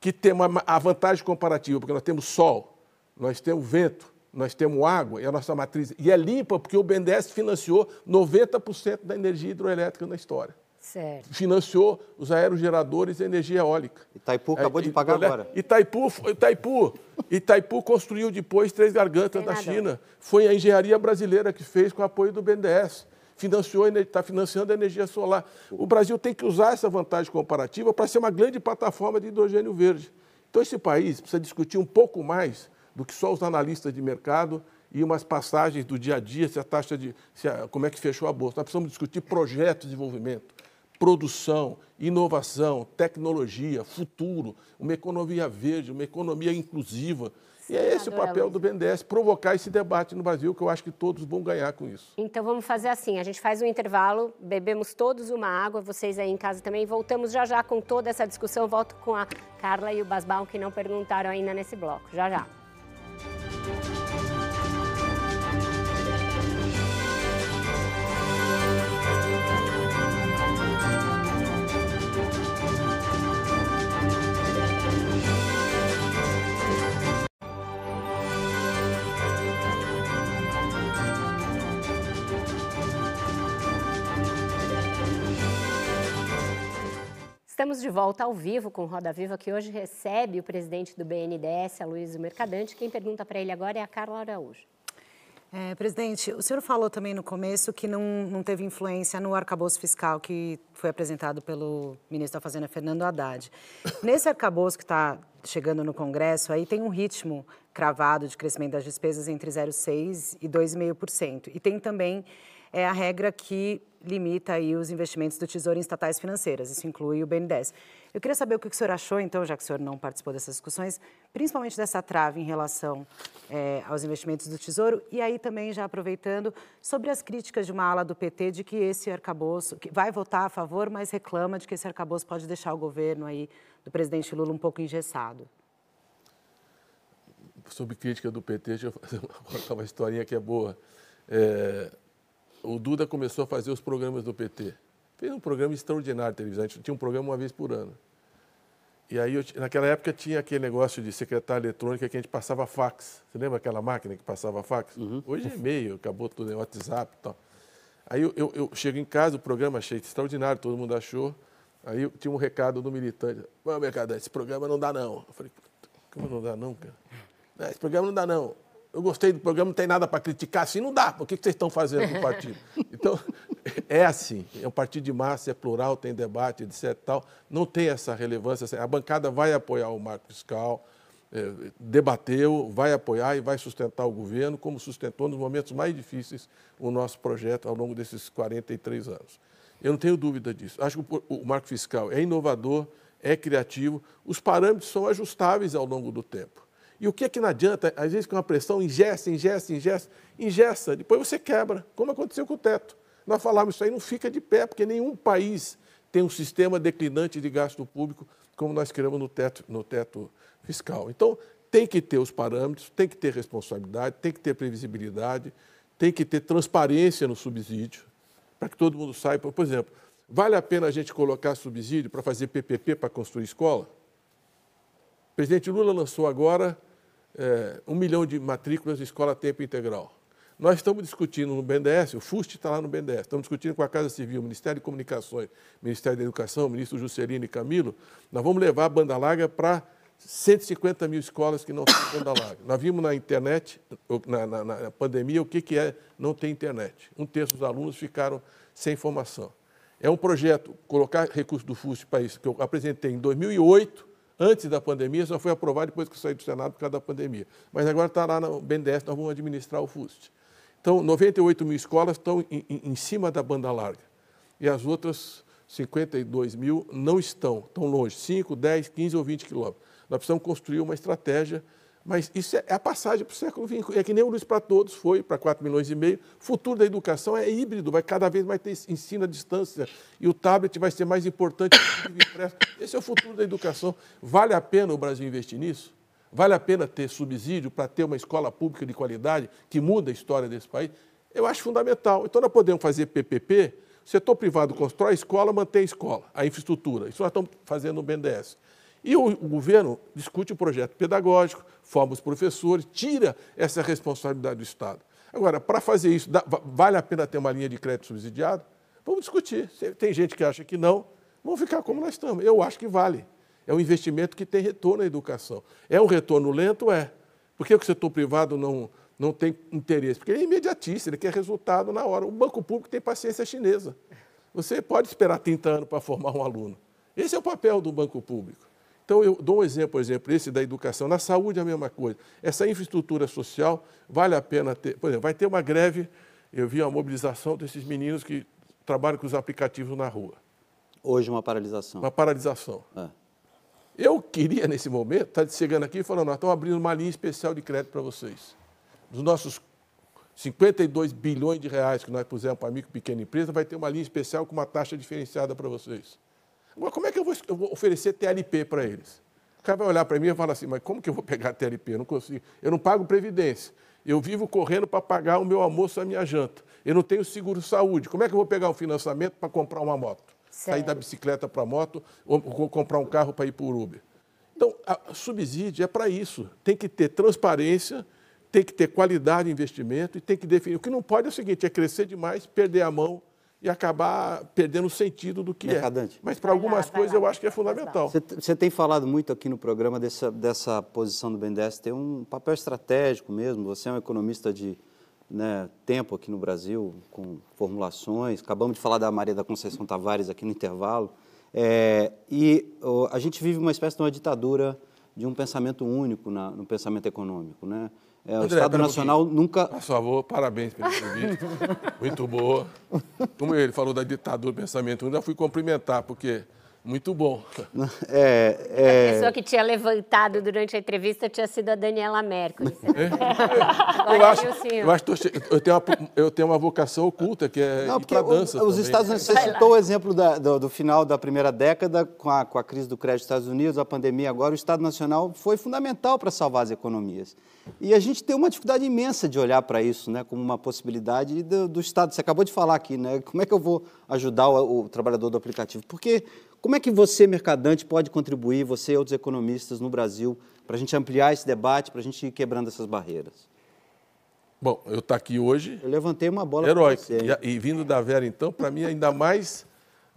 que temos a- a vantagem comparativa, porque nós temos sol, nós temos vento, nós temos água, e a nossa matriz. E é limpa porque o BNDES financiou 90% da energia hidroelétrica na história. Certo. Financiou os aerogeradores e energia eólica. Itaipu acabou de pagar olha, agora. Itaipu, Itaipu, Itaipu construiu depois Três Gargantas da. China. Foi a engenharia brasileira que fez com o apoio do BNDES. Financiou, está financiando a energia solar. O Brasil tem que usar essa vantagem comparativa para ser uma grande plataforma de hidrogênio verde. Então, esse país precisa discutir um pouco mais do que só os analistas de mercado e umas passagens do dia a dia, se a taxa de. se a- como é que fechou a bolsa. Nós precisamos discutir projetos de desenvolvimento produção, inovação, tecnologia, futuro, uma economia verde, uma economia inclusiva. E é esse o papel do BNDES, provocar esse debate no Brasil, que eu acho que todos vão ganhar com isso. Então vamos fazer assim: a gente faz um intervalo, bebemos todos uma água, vocês aí em casa também. Voltamos já já com toda essa discussão. Volto com a Carla e o Basbal, que não perguntaram ainda nesse bloco. Já já. Estamos de volta ao vivo com Roda Viva, que hoje recebe o presidente do BNDES, Aloysio Mercadante. Quem pergunta para ele agora é a Carla Araújo. É, presidente, o senhor falou também no começo que não, não teve influência no arcabouço fiscal que foi apresentado pelo ministro da Fazenda, Fernando Haddad. Nesse arcabouço que está chegando no Congresso, aí tem um ritmo cravado de crescimento das despesas entre 0,6% e 2,5%. E tem também é, a regra que limita aí os investimentos do Tesouro em estatais financeiras. Isso inclui o BNDES. Eu queria saber o que o senhor achou, então, já que o senhor não participou dessas discussões, principalmente dessa trave em relação é, aos investimentos do Tesouro, e aí também já aproveitando sobre as críticas de uma ala do PT de que esse arcabouço, que vai votar a favor, mas reclama de que esse arcabouço pode deixar o governo aí do presidente Lula um pouco engessado. Sobre crítica do PT, deixa eu fazer uma, uma historinha que é boa. É, o Duda começou a fazer os programas do PT. Fez um programa extraordinário de televisão. A gente tinha um programa uma vez por ano. E aí, eu naquela época, tinha aquele negócio de secretária eletrônica que a gente passava fax. Você lembra aquela máquina que passava fax? Hoje é e-mail, acabou tudo, é WhatsApp e tal. Aí eu, eu, eu chego em casa, o programa achei extraordinário, todo mundo achou. Aí tinha um recado do militante. Ô, mercadante, esse programa não dá não. Eu falei, "Puta, como não dá não, cara? "Não, Esse programa não dá não. Eu gostei do programa, não tem nada para criticar, assim não dá. Por que que vocês estão fazendo com o partido? Então, é assim, é um partido de massa, é plural, tem debate, etc. Tal. Não tem essa relevância. A bancada vai apoiar o marco fiscal, eh, debateu, vai apoiar e vai sustentar o governo, como sustentou nos momentos mais difíceis o nosso projeto ao longo desses 43 anos. Eu não tenho dúvida disso. Acho que o, o marco fiscal é inovador, é criativo, os parâmetros são ajustáveis ao longo do tempo. E o que é que não adianta? Às vezes com uma pressão, ingesta, ingesta, ingesta, ingesta, depois você quebra, como aconteceu com o teto. Nós falamos isso aí, não fica de pé, porque nenhum país tem um sistema declinante de gasto público como nós criamos no teto, no teto fiscal. Então, tem que ter os parâmetros, tem que ter responsabilidade, tem que ter previsibilidade, tem que ter transparência no subsídio, para que todo mundo saiba. Por exemplo, vale a pena a gente colocar subsídio para fazer PPP para construir escola? O presidente Lula lançou agora é, um milhão de matrículas de escola a tempo integral. Nós estamos discutindo no BNDES, o FUST está lá no BNDES, estamos discutindo com a Casa Civil, Ministério de Comunicações, Ministério da Educação, ministro Juscelino e Camilo, nós vamos levar a banda larga para 150 mil escolas que não têm banda larga. Nós vimos na internet, na, na, na pandemia, o que, que é não ter internet. Um terço dos alunos ficaram sem informação. É um projeto, colocar recurso do FUST para isso, que eu apresentei em 2008, antes da pandemia, só foi aprovado depois que saí do Senado por causa da pandemia. Mas agora está lá no BNDES, nós vamos administrar o FUST. Então, 98 mil escolas estão em, em, em cima da banda larga. E as outras 52 mil não estão, estão longe, 5, 10, 15 ou 20 quilômetros. Nós precisamos construir uma estratégia Mas isso é a passagem para o século XX. É que nem o Luz para Todos foi para 4 milhões e meio. O futuro da educação é híbrido, vai cada vez mais ter ensino à distância. E o tablet vai ser mais importante. Esse é o futuro da educação. Vale a pena o Brasil investir nisso? Vale a pena ter subsídio para ter uma escola pública de qualidade que muda a história desse país? Eu acho fundamental. Então, nós podemos fazer PPP. Setor privado constrói a escola, mantém a escola, a infraestrutura. Isso nós estamos fazendo no BNDES. E o, governo discute o projeto pedagógico, forma os professores, tira essa responsabilidade do Estado. Agora, para fazer isso, vale a pena ter uma linha de crédito subsidiado? Vamos discutir. Tem gente que acha que não, vamos ficar como nós estamos. Eu acho que vale. É um investimento que tem retorno à educação. É um retorno lento? É. Por que o setor privado não, não tem interesse? Porque ele é imediatista, ele quer resultado na hora. O banco público tem paciência chinesa. Você pode esperar 30 anos para formar um aluno. Esse é o papel do banco público. Então, eu dou um exemplo, por exemplo, esse da educação. Na saúde, a mesma coisa. Essa infraestrutura social, vale a pena ter. Por exemplo, vai ter uma greve, eu vi a mobilização desses meninos que trabalham com os aplicativos na rua. Hoje, uma paralisação. Uma paralisação. É. Eu queria, nesse momento, estar tá chegando aqui e falando: nós estamos abrindo uma linha especial de crédito para vocês. Dos nossos 52 bilhões de reais que nós pusemos para micro e pequena empresa, vai ter uma linha especial com uma taxa diferenciada para vocês. Agora, como é que eu vou, eu vou oferecer TLP para eles? O cara vai olhar para mim e falar assim, mas como que eu vou pegar TLP? Eu não consigo. Eu não pago previdência. Eu vivo correndo para pagar o meu almoço e a minha janta. Eu não tenho seguro saúde. Como é que eu vou pegar um financiamento para comprar uma moto? Sério? Sair da bicicleta para a moto ou, ou comprar um carro para ir para o Uber? Então, a, subsídio é para isso. Tem que ter transparência, tem que ter qualidade de investimento e tem que definir. O que não pode é o seguinte, é crescer demais, perder a mão e acabar perdendo o sentido do que é. Mercadante. é. Mas para algumas lá, coisas lá, eu acho que é fundamental. Você tem falado muito aqui no programa dessa, dessa posição do BNDES, tem um papel estratégico mesmo, você é um economista de né, tempo aqui no Brasil, com formulações, acabamos de falar da Maria da Conceição Tavares aqui no intervalo, é, e a gente vive uma espécie de uma ditadura de um pensamento único na, no pensamento econômico, né? É, o Estado Nacional um nunca. Por favor, parabéns pelo convite. Muito boa. Como ele falou da ditadura do pensamento, eu ainda fui cumprimentar, porque muito bom. É, é... A pessoa que tinha levantado durante a entrevista tinha sido a Daniela Mercury. É? eu, acho, eu, acho eu, tenho uma, eu tenho uma vocação oculta, que é Não, para dança. Os, Estados Unidos, você citou o exemplo da, do, do, final da primeira década, com a, com a crise do crédito dos Estados Unidos, a pandemia agora, o Estado Nacional foi fundamental para salvar as economias. E a gente tem uma dificuldade imensa de olhar para isso né, como uma possibilidade do, do, Estado. Você acabou de falar aqui, né? Como é que eu vou ajudar o, o trabalhador do aplicativo? Porque como é que você, mercadante, pode contribuir, você e outros economistas no Brasil, para a gente ampliar esse debate, para a gente ir quebrando essas barreiras? Bom, eu estou tá aqui hoje. Eu levantei uma bola heróico. E, e, vindo da Vera, então, para mim, ainda mais,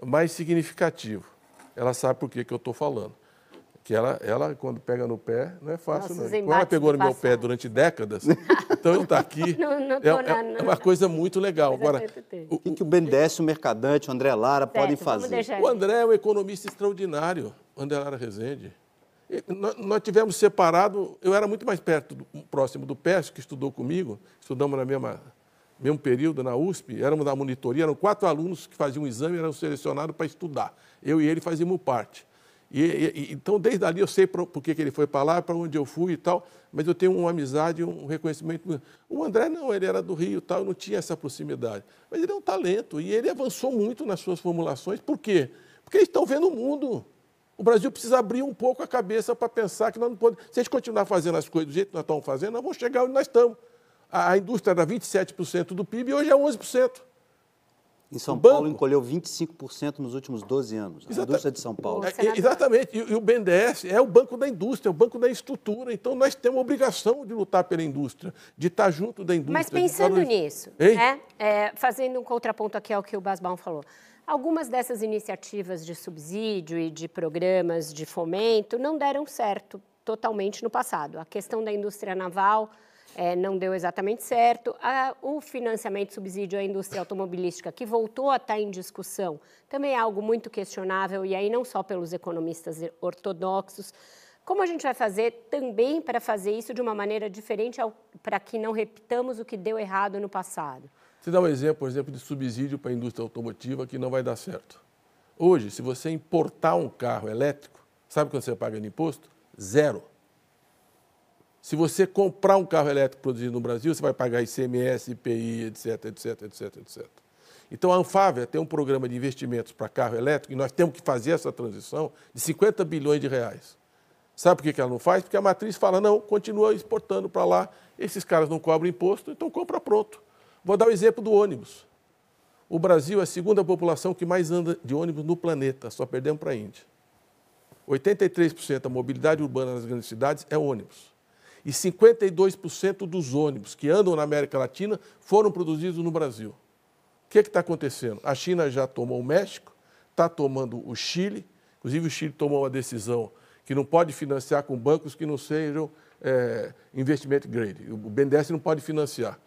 mais significativo. Ela sabe por que, que eu estou falando que ela, ela, quando pega no pé, não é fácil, Nossa, não. Quando ela pegou no meu pé durante décadas, então eu estar aqui não, não é, é, uma coisa muito legal. Agora, o que, que o BNDES, o Mercadante, o André Lara certo, podem fazer? O André é um economista extraordinário, o André Lara Rezende. nós, nós tivemos separado, eu era muito mais perto, do, próximo do PES, que estudou comigo, estudamos na mesma mesmo período na USP, éramos da monitoria, eram quatro alunos que faziam o exame e eram selecionados para estudar. Eu e ele fazíamos parte. E, e, então, desde ali eu sei por, que, ele foi para lá, para onde eu fui e tal, mas eu tenho uma amizade, um reconhecimento. O André não, ele era do Rio e tal, não tinha essa proximidade. Mas ele é um talento e ele avançou muito nas suas formulações. Por quê? Porque eles estão vendo o mundo. O Brasil precisa abrir um pouco a cabeça para pensar que nós não podemos. Se a gente continuar fazendo as coisas do jeito que nós estamos fazendo, nós vamos chegar onde nós estamos. A, a indústria era 27% do PIB e hoje é 11%. Em São Paulo encolheu 25% nos últimos 12 anos, a Exata... indústria de São Paulo. É, exatamente, e, e, o BNDES é o banco da indústria, é o banco da estrutura, então nós temos a obrigação de lutar pela indústria, de estar junto da indústria. Mas pensando nisso, né, é, fazendo um contraponto aqui ao que o Basbaum falou, algumas dessas iniciativas de subsídio e de programas de fomento não deram certo totalmente no passado. A questão da indústria naval é, não deu exatamente certo. A, o financiamento subsídio à indústria automobilística, que voltou a estar em discussão, também é algo muito questionável, e aí não só pelos economistas ortodoxos. Como a gente vai fazer também para fazer isso de uma maneira diferente para que não repitamos o que deu errado no passado? Você dá um exemplo, por exemplo, de subsídio para a indústria automotiva que não vai dar certo. Hoje, se você importar um carro elétrico, sabe quanto você paga de imposto? Zero. Se você comprar um carro elétrico produzido no Brasil, você vai pagar ICMS, IPI, etc, etc, etc, etc. Então, a Anfávia tem um programa de investimentos para carro elétrico e nós temos que fazer essa transição de 50 bilhões de reais. Sabe por que ela não faz? Porque a matriz fala, não, continua exportando para lá, esses caras não cobram imposto, então compra pronto. Vou dar o exemplo do ônibus. O Brasil é a segunda população que mais anda de ônibus no planeta, só perdemos para a Índia. 83% da mobilidade urbana nas grandes cidades é ônibus. E 52% dos ônibus que andam na América Latina foram produzidos no Brasil. O que está acontecendo? A China já tomou o México, está tomando o Chile, inclusive o Chile tomou uma decisão que não pode financiar com bancos que não sejam é, investimento grade. O BNDES não pode financiar.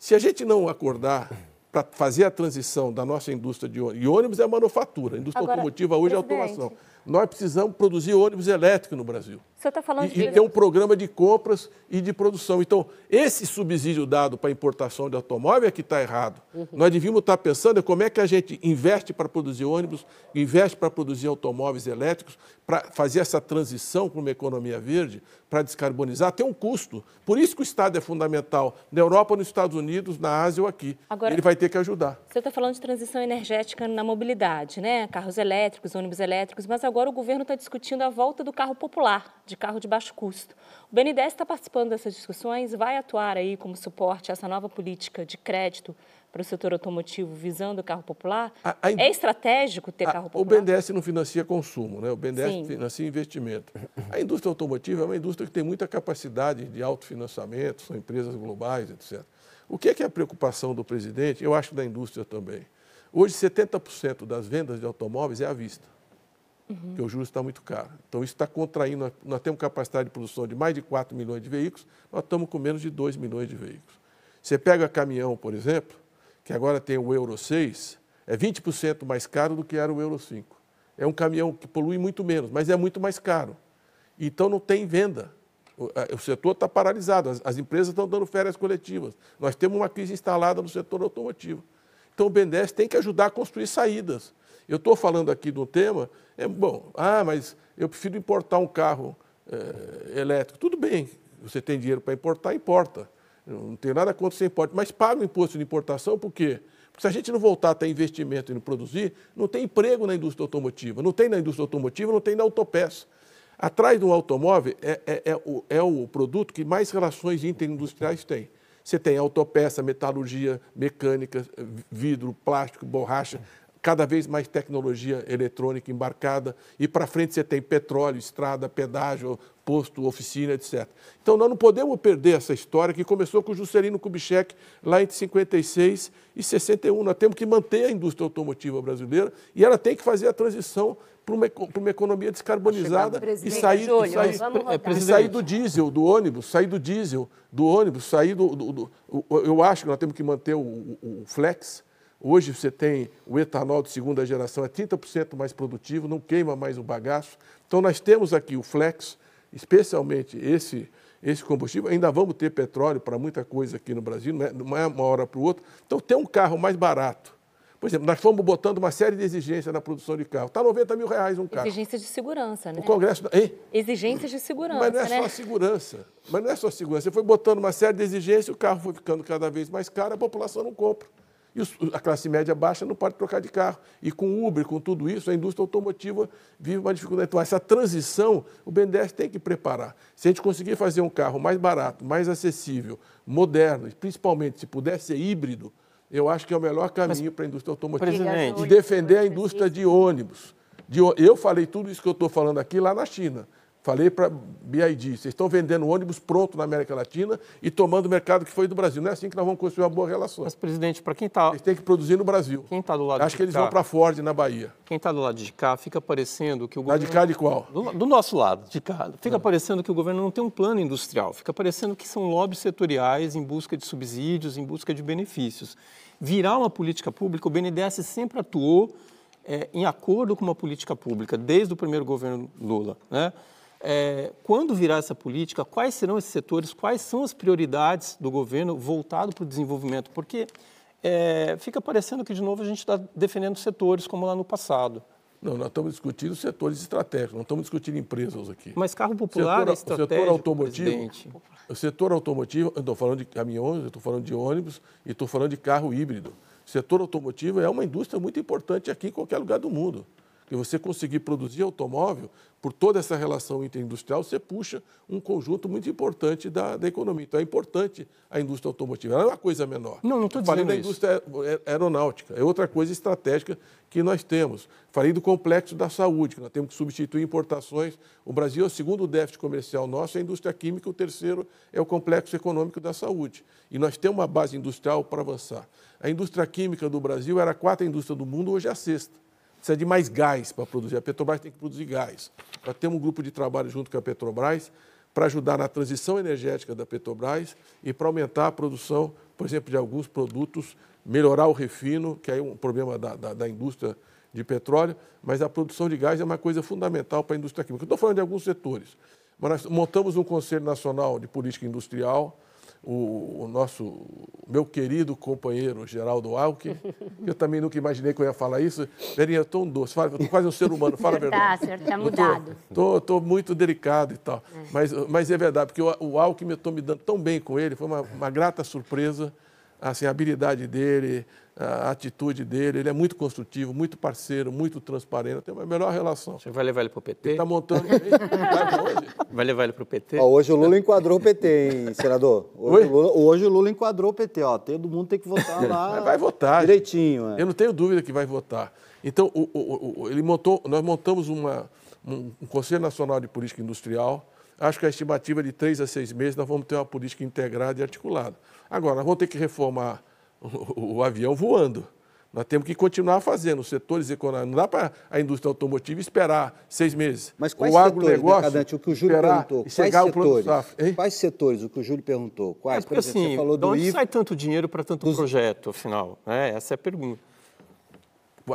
Se a gente não acordar para fazer a transição da nossa indústria de ônibus, e ônibus é manufatura, a indústria Agora, automotiva hoje é automação nós precisamos produzir ônibus elétricos no Brasil. Está falando e, de... E ter um programa de compras e de produção. Então, esse subsídio dado para a importação de automóvel é que está errado. Uhum. Nós devíamos estar tá pensando em como é que a gente investe para produzir ônibus, investe para produzir automóveis elétricos, para fazer essa transição para uma economia verde, para descarbonizar, tem um custo. Por isso que o Estado é fundamental na Europa, nos Estados Unidos, na Ásia ou aqui. Agora, Ele vai ter que ajudar. Você está falando de transição energética na mobilidade, né? Carros elétricos, ônibus elétricos, mas agora o governo está discutindo a volta do carro popular de carro de baixo custo. O BNDES está participando dessas discussões, vai atuar aí como suporte a essa nova política de crédito para o setor automotivo visando o carro popular? A, a, é estratégico ter a, carro popular? O BNDES não financia consumo, né? o BNDES Sim. financia investimento. A indústria automotiva é uma indústria que tem muita capacidade de autofinanciamento, são empresas globais, etc. O que é, que é a preocupação do presidente? Eu acho da indústria também. Hoje, 70% das vendas de automóveis é à vista uhum. porque o juros está muito caro. Então, isso está contraindo. Nós temos capacidade de produção de mais de 4 milhões de veículos, nós estamos com menos de 2 milhões de veículos. Você pega caminhão, por exemplo, que agora tem o Euro 6, é 20% mais caro do que era o Euro 5. É um caminhão que polui muito menos, mas é muito mais caro. Então, não tem venda. O, setor está paralisado, as, as empresas estão dando férias coletivas. Nós temos uma crise instalada no setor automotivo. Então, o BNDES tem que ajudar a construir saídas. Eu estou falando aqui do tema, é bom, ah, mas eu prefiro importar um carro é, elétrico. Tudo bem, você tem dinheiro para importar, importa. Não tenho nada contra você importe, mas paga o imposto de importação por quê? Porque se a gente não voltar a ter investimento e produzir, não tem emprego na indústria automotiva. Não tem na indústria automotiva, não tem na autopeça. Atrás do automóvel é, é, é, o, é o produto que mais relações interindustriais tem. Você tem autopeça, metalurgia, mecânica, vidro, plástico, borracha cada vez mais tecnologia eletrônica embarcada, e para frente você tem petróleo, estrada, pedágio, posto, oficina, etc. Então nós não podemos perder essa história que começou com o Juscelino Kubitschek lá entre 56 e 61. Nós temos que manter a indústria automotiva brasileira e ela tem que fazer a transição para uma, para uma economia descarbonizada e sair, Júlio, e, sair, é, e sair do diesel, do ônibus, sair do diesel, do ônibus, sair do, do, do, eu acho que nós temos que manter o, o, o flex, Hoje você tem o etanol de segunda geração, é 30% mais produtivo, não queima mais o bagaço. Então nós temos aqui o flex, especialmente esse, esse combustível. Ainda vamos ter petróleo para muita coisa aqui no Brasil, não é, não é uma hora para o outro. Então ter um carro mais barato. Por exemplo, nós fomos botando uma série de exigências na produção de carro. Está 90 mil reais um carro. Exigências de segurança, né? O Congresso. Hein? Exigências de segurança. Mas não é né? só segurança. Mas não é só segurança. Você foi botando uma série de exigências, o carro foi ficando cada vez mais caro, a população não compra. E a classe média baixa não pode trocar de carro. E com Uber, com tudo isso, a indústria automotiva vive uma dificuldade. Então, essa transição, o BNDES tem que preparar. Se a gente conseguir fazer um carro mais barato, mais acessível, moderno, e principalmente se puder ser híbrido, eu acho que é o melhor caminho para a indústria automotiva. Presidente. De defender a indústria de ônibus. De, eu falei tudo isso que eu estou falando aqui lá na China. Falei para BID, vocês estão vendendo ônibus pronto na América Latina e tomando o mercado que foi do Brasil. Não é assim que nós vamos construir uma boa relação. Mas, presidente, para quem está... Eles têm que produzir no Brasil. Quem está do lado Acho que eles cá, vão para Ford, na Bahia. Quem está do lado de cá, fica parecendo que o governo... Lá de cá de qual? Do, do nosso lado, de cá. Fica é. parecendo que o governo não tem um plano industrial. Fica parecendo que são lobbies setoriais em busca de subsídios, em busca de benefícios. Virar uma política pública, o BNDES sempre atuou é, em acordo com uma política pública, desde o primeiro governo Lula, né? É, quando virar essa política, quais serão esses setores, quais são as prioridades do governo voltado para o desenvolvimento? Porque é, fica parecendo que, de novo, a gente está defendendo setores como lá no passado. Não, nós estamos discutindo setores estratégicos, não estamos discutindo empresas aqui. Mas carro popular setor, é estratégico, o setor automotivo, presidente. O setor automotivo, eu estou falando de caminhões, eu estou falando de ônibus e estou falando de carro híbrido. O setor automotivo é uma indústria muito importante aqui em qualquer lugar do mundo. Porque você conseguir produzir automóvel, por toda essa relação interindustrial, você puxa um conjunto muito importante da, da economia. Então é importante a indústria automotiva. Ela não é uma coisa menor. Não, não estou Falei dizendo da isso. indústria aeronáutica, é outra coisa estratégica que nós temos. Falei do complexo da saúde, que nós temos que substituir importações. O Brasil é o segundo déficit comercial nosso, é a indústria química, o terceiro é o complexo econômico da saúde. E nós temos uma base industrial para avançar. A indústria química do Brasil era a quarta indústria do mundo, hoje é a sexta. Precisa de mais gás para produzir. A Petrobras tem que produzir gás. Nós temos um grupo de trabalho junto com a Petrobras para ajudar na transição energética da Petrobras e para aumentar a produção, por exemplo, de alguns produtos, melhorar o refino, que é um problema da, da, da indústria de petróleo, mas a produção de gás é uma coisa fundamental para a indústria química. Estou falando de alguns setores. Mas nós montamos um Conselho Nacional de Política Industrial, o, o, nosso, meu querido companheiro Geraldo Alckmin, que eu também nunca imaginei que eu ia falar isso. Verinha, eu estou um doce, fala, eu estou quase um ser humano, fala a verdade. Tá, senhor, está mudado. Estou muito delicado e tal. É. Mas, mas é verdade, porque o, o Alckmin, eu estou me dando tão bem com ele, foi uma, uma grata surpresa, assim, a habilidade dele, a atitude dele, ele é muito construtivo, muito parceiro, muito transparente, tem uma melhor relação. Você vai levar ele para o PT? Está montando. vai levar ele para o PT? Ó, hoje o Lula enquadrou o PT, hein, senador? Hoje, o Lula, hoje o Lula enquadrou o PT, ó. Todo mundo tem que votar lá. vai votar. Direitinho. É. Eu não tenho dúvida que vai votar. Então, o, o, o, ele montou, nós montamos uma, um, um Conselho Nacional de Política Industrial. Acho que a estimativa é de três a seis meses nós vamos ter uma política integrada e articulada. Agora, nós vamos ter que reformar o, o avião voando. Nós temos que continuar fazendo os setores econômicos. Não dá para a indústria automotiva esperar seis meses. Mas quais o setores, agronegócio, Decadente, o que o Júlio perguntou, quais setores? Quais setores, o que o Júlio perguntou? Quais? É porque, exemplo, assim, você falou de onde sai tanto dinheiro para tanto dos... projeto, afinal? É, essa é a pergunta.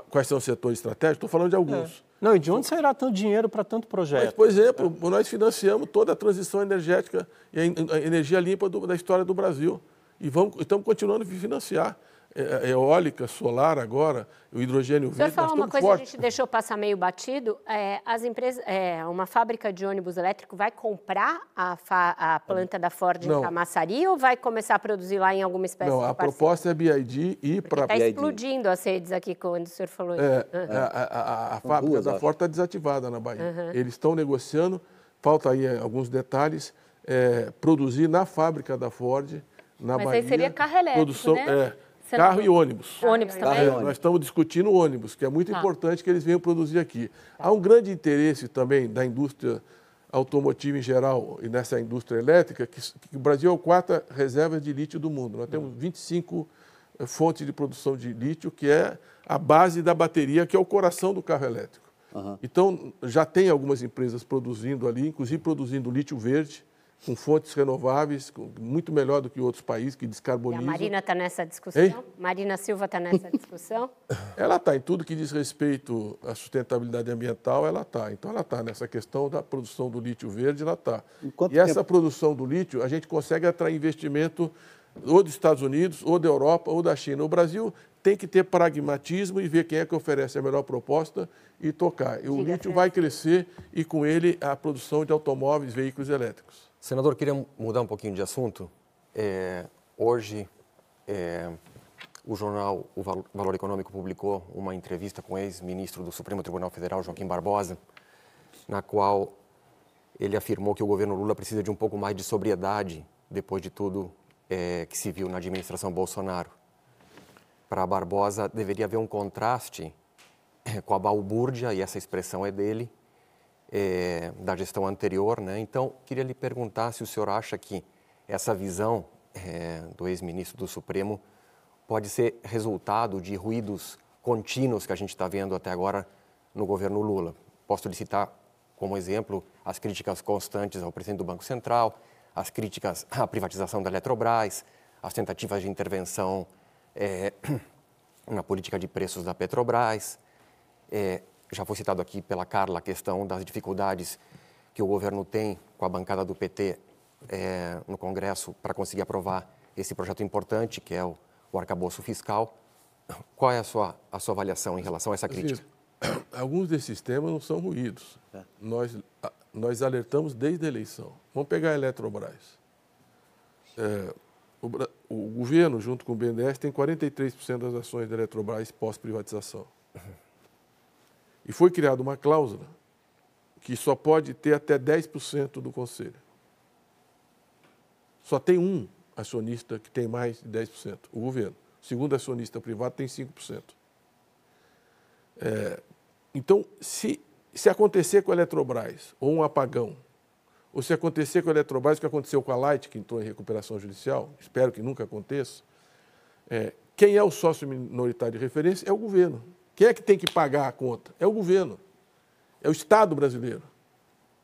Quais são os setores estratégicos? Estou falando de alguns. É. Não, e de onde sairá tanto dinheiro para tanto projeto? Mas, por exemplo, é. nós financiamos toda a transição energética e a energia limpa do, da história do Brasil. E vamos, estamos continuando a financiar. É, eólica, solar agora, o hidrogênio verde. Você falou uma coisa forte. que a gente deixou passar meio batido. É, as empresas, é, uma fábrica de ônibus elétrico vai comprar a, fa, a planta da Ford Não. em Camaçari ou vai começar a produzir lá em alguma espécie Não, de a proposta é BID e para... Está explodindo as redes aqui quando o senhor falou é, isso. Uhum. A, a, a, a fábrica da Ford está desativada na Bahia. Uhum. Eles estão negociando, falta aí alguns detalhes, é, produzir na fábrica da Ford, na Mas Bahia... Mas aí seria carro elétrico, produção, né? É, Carro e ônibus. Ônibus também? É, nós estamos discutindo ônibus, que é muito tá. importante que eles venham produzir aqui. Há um grande interesse também da indústria automotiva em geral e nessa indústria elétrica, que, que o Brasil é o quarto reserva de lítio do mundo. Nós temos 25 eh, fontes de produção de lítio, que é a base da bateria, que é o coração do carro elétrico. Uhum. Então, já tem algumas empresas produzindo ali, inclusive produzindo lítio verde, com fontes renováveis, muito melhor do que outros países que descarbonizam. E a Marina está nessa discussão? Ei? Marina Silva está nessa discussão? ela está, em tudo que diz respeito à sustentabilidade ambiental, ela está. Então, ela está nessa questão da produção do lítio verde, ela está. E essa produção do lítio, a gente consegue atrair investimento ou dos Estados Unidos, ou da Europa, ou da China. O Brasil tem que ter pragmatismo e ver quem é que oferece a melhor proposta e tocar. E o Diga lítio vai crescer e, com ele, a produção de automóveis, veículos elétricos. Senador, queria mudar um pouquinho de assunto. É, hoje, é, o jornal O Valor Econômico publicou uma entrevista com o ex-ministro do Supremo Tribunal Federal, Joaquim Barbosa, na qual ele afirmou que o governo Lula precisa de um pouco mais de sobriedade depois de tudo é, que se viu na administração Bolsonaro. Para Barbosa, deveria haver um contraste é, com a balbúrdia, e essa expressão é dele, é, da gestão anterior. Né? Então, queria lhe perguntar se o senhor acha que essa visão é, do ex-ministro do Supremo pode ser resultado de ruídos contínuos que a gente está vendo até agora no governo Lula. Posso lhe citar como exemplo as críticas constantes ao presidente do Banco Central, as críticas à privatização da Eletrobras, as tentativas de intervenção é, na política de preços da Petrobras, é, já foi citado aqui pela Carla a questão das dificuldades que o governo tem com a bancada do PT é, no Congresso para conseguir aprovar esse projeto importante, que é o, o arcabouço fiscal. Qual é a sua, a sua avaliação em relação a essa crítica? alguns desses temas não são ruídos. É. Nós, nós alertamos desde a eleição. Vamos pegar a Eletrobras. É, o, o, governo, junto com o BNDES, tem 43% das ações da Eletrobras pós-privatização. E foi criada uma cláusula que só pode ter até 10% do conselho. Só tem um acionista que tem mais de 10%, o governo. O segundo acionista privado tem 5%. É, então, se, se acontecer com a Eletrobras, ou um apagão, ou se acontecer com a Eletrobras, o que aconteceu com a Light, que entrou em recuperação judicial, espero que nunca aconteça, é, quem é o sócio minoritário de referência é o governo. Quem é que tem que pagar a conta? É o governo. É o Estado brasileiro.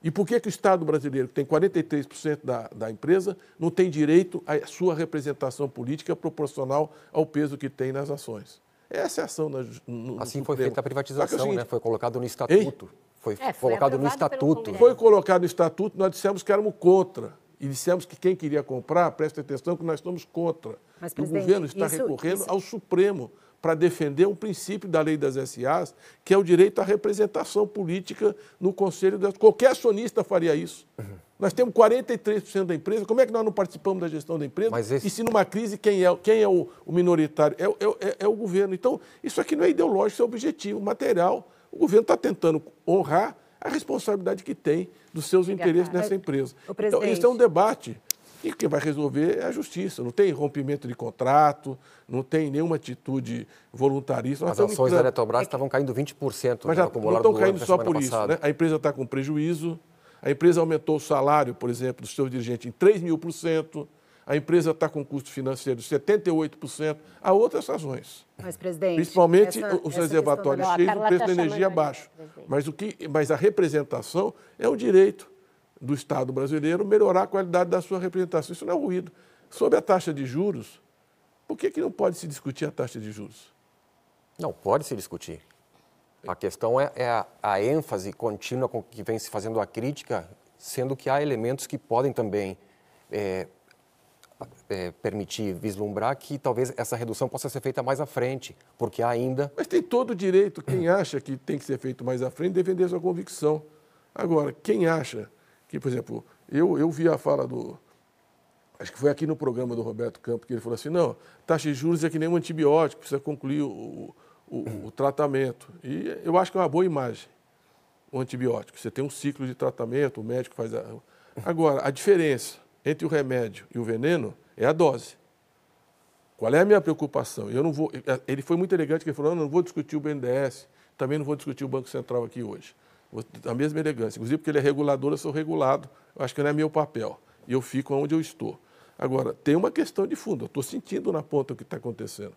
E por que, que o Estado brasileiro, que tem 43% da, da empresa, não tem direito à sua representação política proporcional ao peso que tem nas ações? Essa é a ação na, no, Assim no foi feita a privatização, é seguinte, né? Foi colocado no estatuto. Foi, é, foi, colocado no estatuto. Foi colocado no estatuto, nós dissemos que éramos contra. E dissemos que quem queria comprar, preste atenção que nós estamos contra. Mas, o governo está isso, recorrendo isso... ao Supremo para defender um princípio da lei das SAs, que é o direito à representação política no Conselho. Das... Qualquer acionista faria isso. Uhum. Nós temos 43% da empresa, como é que nós não participamos da gestão da empresa? Esse... E se numa crise, quem é, quem é o, o minoritário? É, é, é, é, o governo. Então, isso aqui não é ideológico, isso é objetivo, material. O governo está tentando honrar a responsabilidade que tem dos seus interesses nessa empresa. Então, isso é um debate e quem vai resolver é a justiça. Não tem rompimento de contrato, não tem nenhuma atitude voluntarista. As ações da Eletrobras estavam caindo 20% Mas já não estão caindo só por isso. Né? A empresa está com prejuízo, a empresa aumentou o salário, por exemplo, dos seus dirigentes em 3 mil por cento, a empresa está com custo financeiro de 78%. Há outras razões. Mas, presidente. Principalmente essa, os essa reservatórios cheios, o preço tá da energia baixo. Mas, o que, mas a representação é um direito do Estado brasileiro melhorar a qualidade da sua representação. Isso não é ruído. Sobre a taxa de juros, por que, que não pode se discutir a taxa de juros? Não, pode se discutir. A questão é, é a, a, ênfase contínua com que vem se fazendo a crítica, sendo que há elementos que podem também é, é, permitir vislumbrar que talvez essa redução possa ser feita mais à frente, porque há ainda. Mas tem todo o direito, quem acha que tem que ser feito mais à frente, defender sua convicção. Agora, quem acha que, por exemplo, eu, eu vi a fala do. Acho que foi aqui no programa do Roberto Campos que ele falou assim: não, taxa de juros é que nem um antibiótico, precisa concluir o, o, o tratamento. E eu acho que é uma boa imagem o antibiótico. Você tem um ciclo de tratamento, o médico faz a. Agora, a diferença entre o remédio e o veneno é a dose. Qual é a minha preocupação? Eu não vou. Ele foi muito elegante que ele falou: não, não vou discutir o BNDES, também não vou discutir o Banco Central aqui hoje a mesma elegância. Inclusive, porque ele é regulador, eu sou regulado, eu acho que não é meu papel. E eu fico onde eu estou. Agora, tem uma questão de fundo. Eu estou sentindo na ponta o que está acontecendo.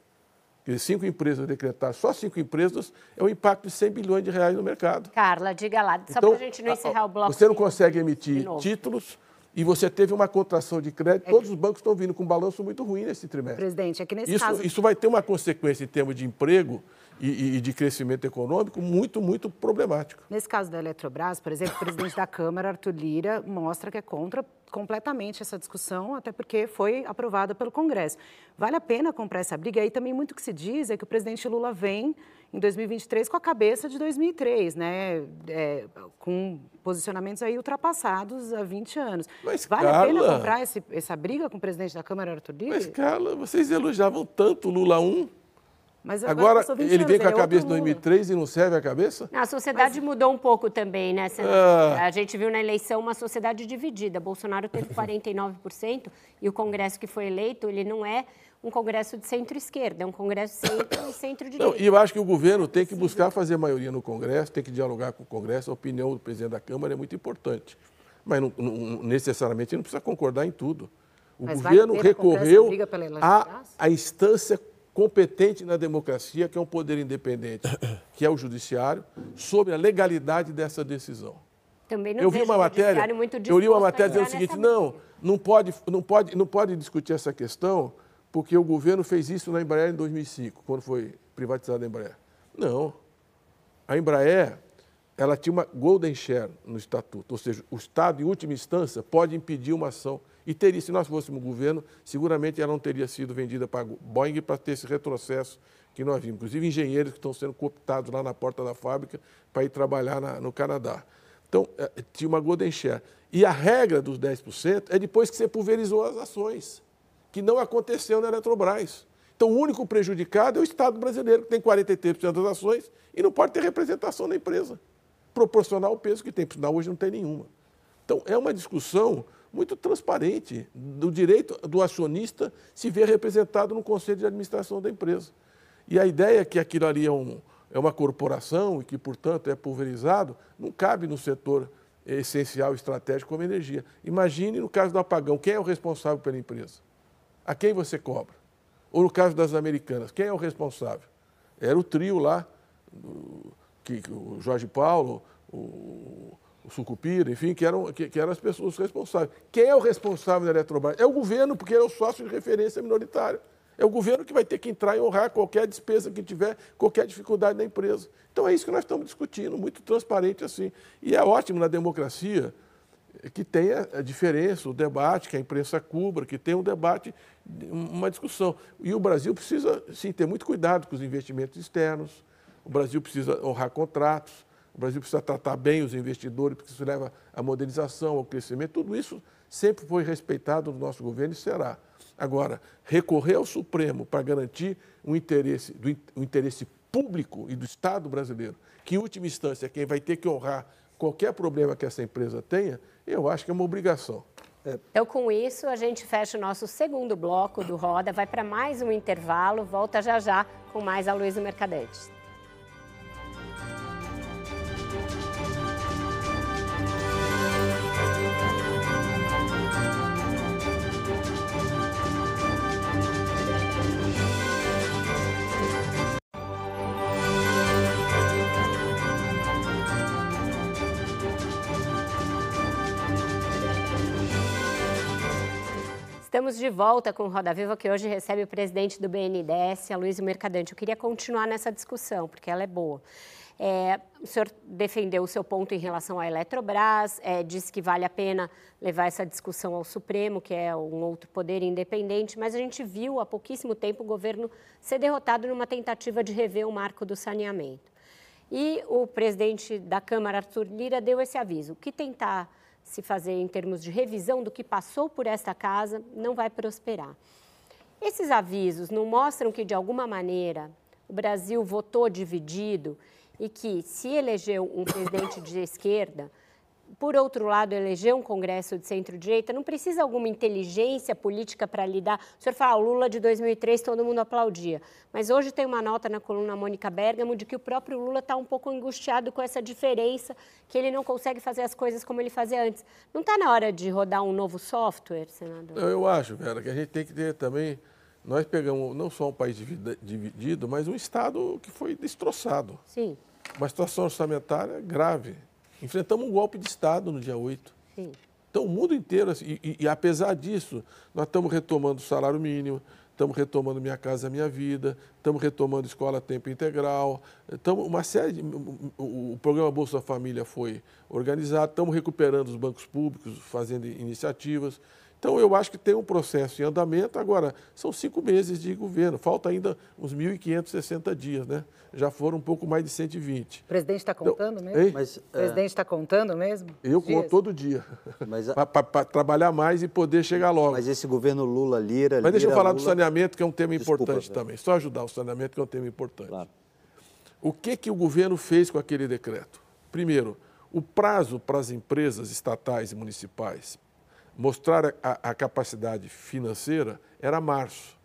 Porque cinco empresas decretadas, só cinco empresas, é um impacto de 100 bilhões de reais no mercado. Carla, diga lá, só então, para a gente não encerrar o bloco. Você não consegue emitir títulos e você teve uma contração de crédito, é todos os bancos estão vindo com um balanço muito ruim nesse trimestre. Presidente, é que nesse isso, caso... Isso vai ter uma consequência em termos de emprego e, e, de crescimento econômico muito, muito problemático. Nesse caso da Eletrobras, por exemplo, o presidente da Câmara, Arthur Lira, mostra que é contra completamente essa discussão, até porque foi aprovada pelo Congresso. Vale a pena comprar essa briga? E aí também muito que se diz é que o presidente Lula vem em 2023 com a cabeça de 2003, né? É, com posicionamentos aí ultrapassados há 20 anos. Mas, vale Carla, a pena comprar esse, essa briga com o presidente da Câmara, Arthur Lira? Mas, Carla, vocês elogiavam tanto o Lula 1 mas agora, agora ele vem com a é cabeça de 2003 e não serve a cabeça? A sociedade Mas... mudou um pouco também, né, ah. A gente viu na eleição uma sociedade dividida. Bolsonaro teve 49% e o Congresso que foi eleito, ele não é um Congresso de centro-esquerda, é um Congresso centro e centro-direita. E eu acho que o governo tem que buscar fazer maioria no Congresso, tem que dialogar com o Congresso. A opinião do presidente da Câmara é muito importante. Mas não, não, necessariamente não precisa concordar em tudo. O Mas governo recorreu à instância competente na democracia, que é um poder independente, que é o judiciário, sobre a legalidade dessa decisão. Também não eu vi uma matéria, eu li uma matéria dizendo o seguinte, não, não pode, não pode, não pode discutir essa questão porque o governo fez isso na Embraer em 2005, quando foi privatizada a Embraer. Não. A Embraer, ela tinha uma golden share no estatuto, ou seja, o Estado, em última instância, pode impedir uma ação e teria, se nós fôssemos governo, seguramente ela não teria sido vendida para a Boeing para ter esse retrocesso que nós vimos. Inclusive engenheiros que estão sendo cooptados lá na porta da fábrica para ir trabalhar na, no Canadá. Então, é, tinha uma golden share. E a regra dos 10% é depois que você pulverizou as ações, que não aconteceu na Eletrobras. Então, o único prejudicado é o Estado brasileiro, que tem 43% das ações e não pode ter representação na empresa, proporcional ao peso que tem, porque hoje não tem nenhuma. Então, é uma discussão muito transparente do direito do acionista se ver representado no conselho de administração da empresa. E a ideia que aquilo ali é, um, é uma corporação e que, portanto, é pulverizado, não cabe no setor essencial, estratégico como energia. Imagine no caso do apagão, quem é o responsável pela empresa? A quem você cobra? Ou no caso das americanas, quem é o responsável? Era o trio lá, que, o Jorge Paulo, o, o Sucupira, enfim, que eram, que, que, eram as pessoas responsáveis. Quem é o responsável da Eletrobras? É o governo, porque ele é o sócio de referência minoritário. É o governo que vai ter que entrar e honrar qualquer despesa que tiver, qualquer dificuldade da empresa. Então é isso que nós estamos discutindo, muito transparente assim. E é ótimo na democracia que tenha a diferença, o debate, que a imprensa cubra, que tenha um debate, uma discussão. E o Brasil precisa, sim, ter muito cuidado com os investimentos externos, o Brasil precisa honrar contratos, o Brasil precisa tratar bem os investidores, porque isso leva à modernização, ao crescimento. Tudo isso sempre foi respeitado no nosso governo e será. Agora, recorrer ao Supremo para garantir um interesse, interesse público e do Estado brasileiro, que em última instância é quem vai ter que honrar qualquer problema que essa empresa tenha, eu acho que é uma obrigação. Então, com isso, a gente fecha o nosso segundo bloco do Roda, vai para mais um intervalo, volta já já com mais a Luísa Mercadetes. Estamos de volta com Roda Viva, que hoje recebe o presidente do BNDES, a Luiz Mercadante. Eu queria continuar nessa discussão, porque ela é boa. É, o senhor defendeu o seu ponto em relação à Eletrobras, é, disse que vale a pena levar essa discussão ao Supremo, que é um outro poder independente, mas a gente viu há pouquíssimo tempo o governo ser derrotado numa tentativa de rever o marco do saneamento. E o presidente da Câmara, Arthur Lira, deu esse aviso, que tentar se fazer em termos de revisão do que passou por esta casa, não vai prosperar. Esses avisos não mostram que, de alguma maneira, o Brasil votou dividido e que, se elegeu um presidente de esquerda, por outro lado, eleger um Congresso de centro-direita não precisa alguma inteligência política para lidar. O senhor fala, o Lula de 2003 todo mundo aplaudia. Mas hoje tem uma nota na coluna Mônica Bergamo de que o próprio Lula está um pouco angustiado com essa diferença, que ele não consegue fazer as coisas como ele fazia antes. Não está na hora de rodar um novo software, senador? Eu acho, Vera, que a gente tem que ter também. Nós pegamos não só um país dividido, mas um Estado que foi destroçado. Sim. Uma situação orçamentária grave. Enfrentamos um golpe de Estado no dia 8. Sim. Então, o mundo inteiro, assim, e, e, apesar disso, nós estamos retomando o salário mínimo, estamos retomando Minha Casa Minha Vida, estamos retomando escola a tempo integral, estamos uma série de, o, o, programa Bolsa Família foi organizado, estamos recuperando os bancos públicos, fazendo iniciativas. Então, eu acho que tem um processo em andamento. Agora, são cinco meses de governo, falta ainda uns 1.560 dias, né? Já foram um pouco mais de 120. O presidente está contando então, mesmo? Mas, o presidente está é... contando mesmo? Eu dias? conto todo dia. Para trabalhar mais e poder chegar logo. Mas esse governo Lula-Lira... Mas deixa eu falar Lula... do saneamento, que é um tema Desculpa, importante também. Só ajudar o saneamento, que é um tema importante. Claro. O que, que o governo fez com aquele decreto? Primeiro, o prazo para as empresas estatais e municipais mostrar a, a capacidade financeira era março.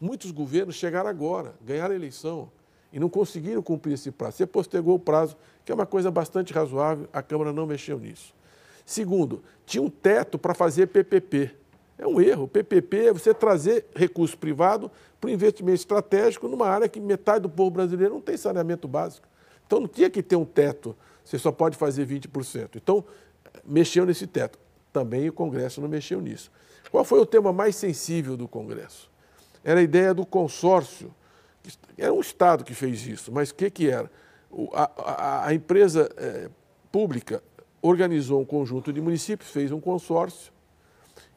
Muitos governos chegaram agora, ganharam a eleição e não conseguiram cumprir esse prazo. Você postergou o prazo, que é uma coisa bastante razoável, a Câmara não mexeu nisso. Segundo, tinha um teto para fazer PPP. É um erro. PPP é você trazer recurso privado para o investimento estratégico numa área que metade do povo brasileiro não tem saneamento básico. Então não tinha que ter um teto, você só pode fazer 20%. Então, mexeu nesse teto também o Congresso não mexeu nisso. Qual foi o tema mais sensível do Congresso? Era a ideia do consórcio. Era um Estado que fez isso, mas o que, que era? A, a, a empresa é, pública organizou um conjunto de municípios, fez um consórcio